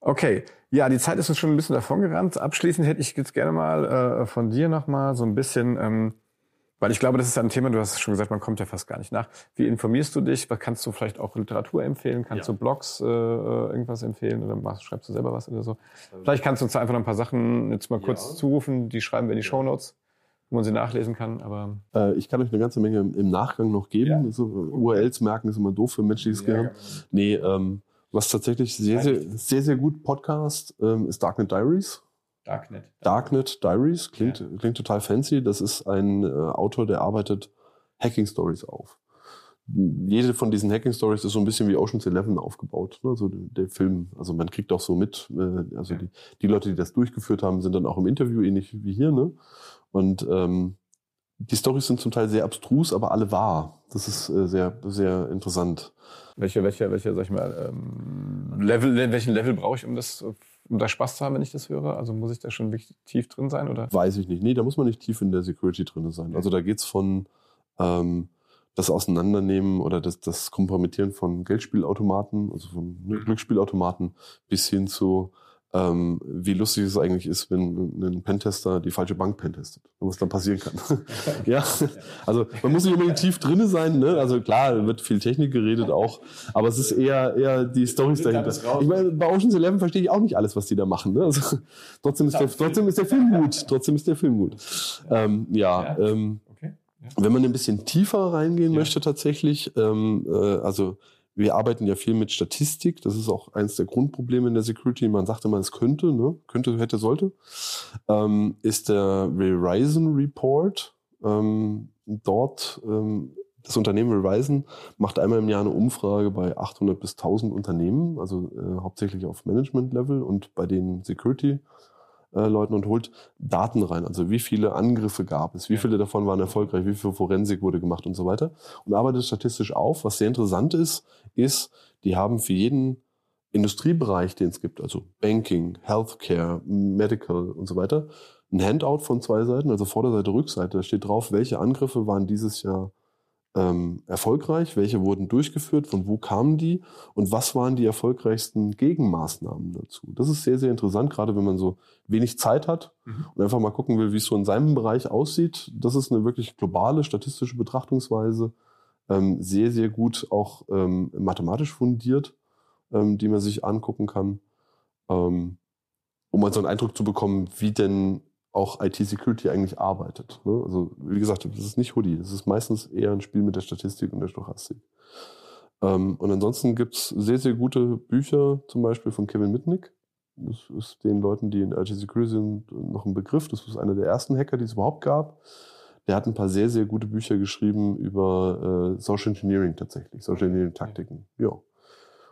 Okay, ja, die Zeit ist uns schon ein bisschen davon gerannt. Abschließend hätte ich jetzt gerne mal äh, von dir nochmal so ein bisschen ähm, weil ich glaube, das ist ein Thema, du hast schon gesagt, man kommt ja fast gar nicht nach. Wie informierst du dich? Was kannst du vielleicht auch Literatur empfehlen? Kannst ja. du Blogs äh, irgendwas empfehlen oder machst, schreibst du selber was oder so? Ähm, vielleicht kannst du uns da einfach noch ein paar Sachen jetzt mal kurz ja. zurufen, die schreiben wir in die ja. Show Notes, wo man sie nachlesen kann. Aber äh, ich kann euch eine ganze Menge im Nachgang noch geben. Ja. So, URLs merken ist immer doof für menschliches Gehirn. Nee, ähm, was tatsächlich sehr, sehr, sehr, sehr gut Podcast ähm, ist Darknet Diaries. Darknet. Darknet Diaries klingt, ja. klingt total fancy. Das ist ein äh, Autor, der arbeitet Hacking Stories auf. Jede von diesen Hacking Stories ist so ein bisschen wie Ocean's Eleven aufgebaut. Ne? Also der Film, also man kriegt auch so mit, äh, also ja. die, die Leute, die das durchgeführt haben, sind dann auch im Interview ähnlich wie hier. Ne? Und ähm, die Stories sind zum Teil sehr abstrus, aber alle wahr. Das ist äh, sehr, sehr interessant. Welche, welche, welche, sag ich mal, ähm, Level, welchen Level brauche ich, um das um da Spaß zu haben, wenn ich das höre? Also muss ich da schon wirklich tief drin sein? Oder? Weiß ich nicht. Nee, da muss man nicht tief in der Security drin sein. Also da geht's von ähm, das Auseinandernehmen oder das, das Kompromittieren von Geldspielautomaten, also von Glücksspielautomaten, bis hin zu ähm, wie lustig es eigentlich ist, wenn ein Pentester die falsche Bank pentestet. Was dann passieren kann. ja, also man muss nicht unbedingt tief drinne sein. Ne? Also klar, wird viel Technik geredet auch, aber es ist eher eher die Storys dahinter. Ich meine, bei Ocean's Eleven verstehe ich auch nicht alles, was die da machen. Ne? Also, trotzdem ist der trotzdem ist der Film gut. Trotzdem ist der Film gut. Ähm, ja. Ähm, Wenn man ein bisschen tiefer reingehen möchte tatsächlich, ähm, äh, also wir arbeiten ja viel mit Statistik. Das ist auch eines der Grundprobleme in der Security. Man sagte mal, es könnte, ne? könnte, hätte, sollte. Ähm, ist der Verizon Report. Ähm, dort, ähm, das Unternehmen Verizon macht einmal im Jahr eine Umfrage bei 800 bis 1000 Unternehmen, also äh, hauptsächlich auf Management-Level und bei den Security äh, Leuten und holt Daten rein. Also wie viele Angriffe gab es, wie viele davon waren erfolgreich, wie viel Forensik wurde gemacht und so weiter. Und arbeitet statistisch auf. Was sehr interessant ist, ist, die haben für jeden Industriebereich, den es gibt, also Banking, Healthcare, Medical und so weiter, ein Handout von zwei Seiten, also Vorderseite, Rückseite. Da steht drauf, welche Angriffe waren dieses Jahr ähm, erfolgreich, welche wurden durchgeführt, von wo kamen die und was waren die erfolgreichsten Gegenmaßnahmen dazu. Das ist sehr, sehr interessant, gerade wenn man so wenig Zeit hat mhm. und einfach mal gucken will, wie es so in seinem Bereich aussieht. Das ist eine wirklich globale statistische Betrachtungsweise, ähm, sehr, sehr gut auch ähm, mathematisch fundiert, ähm, die man sich angucken kann, ähm, um mal so einen Eindruck zu bekommen, wie denn auch IT-Security eigentlich arbeitet. Ne? Also wie gesagt, das ist nicht Hoodie, das ist meistens eher ein Spiel mit der Statistik und der Stochastik. Ähm, und ansonsten gibt's sehr, sehr gute Bücher, zum Beispiel von Kevin Mitnick. Das ist den Leuten, die in IT-Security sind, noch ein Begriff. Das ist einer der ersten Hacker, die es überhaupt gab. Der hat ein paar sehr, sehr gute Bücher geschrieben über äh, Social Engineering tatsächlich, Social Engineering-Taktiken. Ja.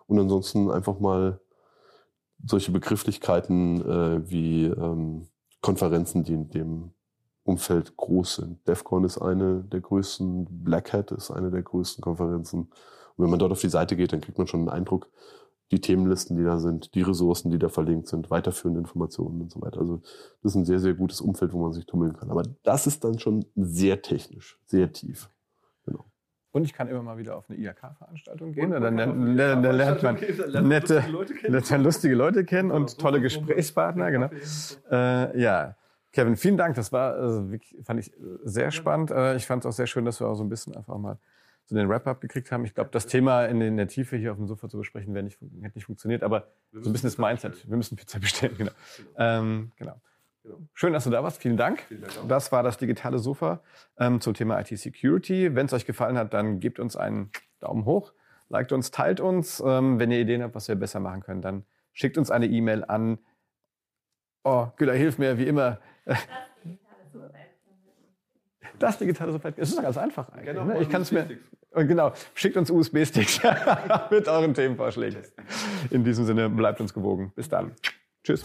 Und ansonsten einfach mal solche Begrifflichkeiten äh, wie ähm, Konferenzen, die in dem Umfeld groß sind. DEFCON ist eine der größten, Black Hat ist eine der größten Konferenzen. Und wenn man dort auf die Seite geht, dann kriegt man schon einen Eindruck, die Themenlisten, die da sind, die Ressourcen, die da verlinkt sind, weiterführende Informationen und so weiter. Also das ist ein sehr, sehr gutes Umfeld, wo man sich tummeln kann. Aber das ist dann schon sehr technisch, sehr tief. Genau. Und ich kann immer mal wieder auf eine IHK-Veranstaltung gehen. Und dann, dann, dann, dann lernt man nette, nette, lustige Leute kennen und genau, tolle Gesprächspartner. Genau. Äh, ja, Kevin, vielen Dank. Das war, also, fand ich sehr spannend. Äh, ich fand es auch sehr schön, dass wir auch so ein bisschen einfach mal so den Wrap-up gekriegt haben. Ich glaube, das Thema in, in, der Tiefe hier auf dem Sofa zu besprechen, wäre nicht, hätte nicht funktioniert, aber so ein bisschen das Mindset. Wir müssen Pizza bestellen, genau. Ähm, genau. Schön, dass du da warst. Vielen Dank. Vielen Dank das war das digitale Sofa ähm, zum Thema IT Security. Wenn es euch gefallen hat, dann gebt uns einen Daumen hoch, liked uns, teilt uns. Ähm, wenn ihr Ideen habt, was wir besser machen können, dann schickt uns eine E-Mail an. Oh, Güller, hilf mir, wie immer. Das digitale Sofa. Das ist ganz einfach eigentlich. Genau, ne? Ich kann es mir. Genau, schickt uns USB-Sticks mit euren Themenvorschlägen. In diesem Sinne, bleibt uns gewogen. Bis dann. Tschüss.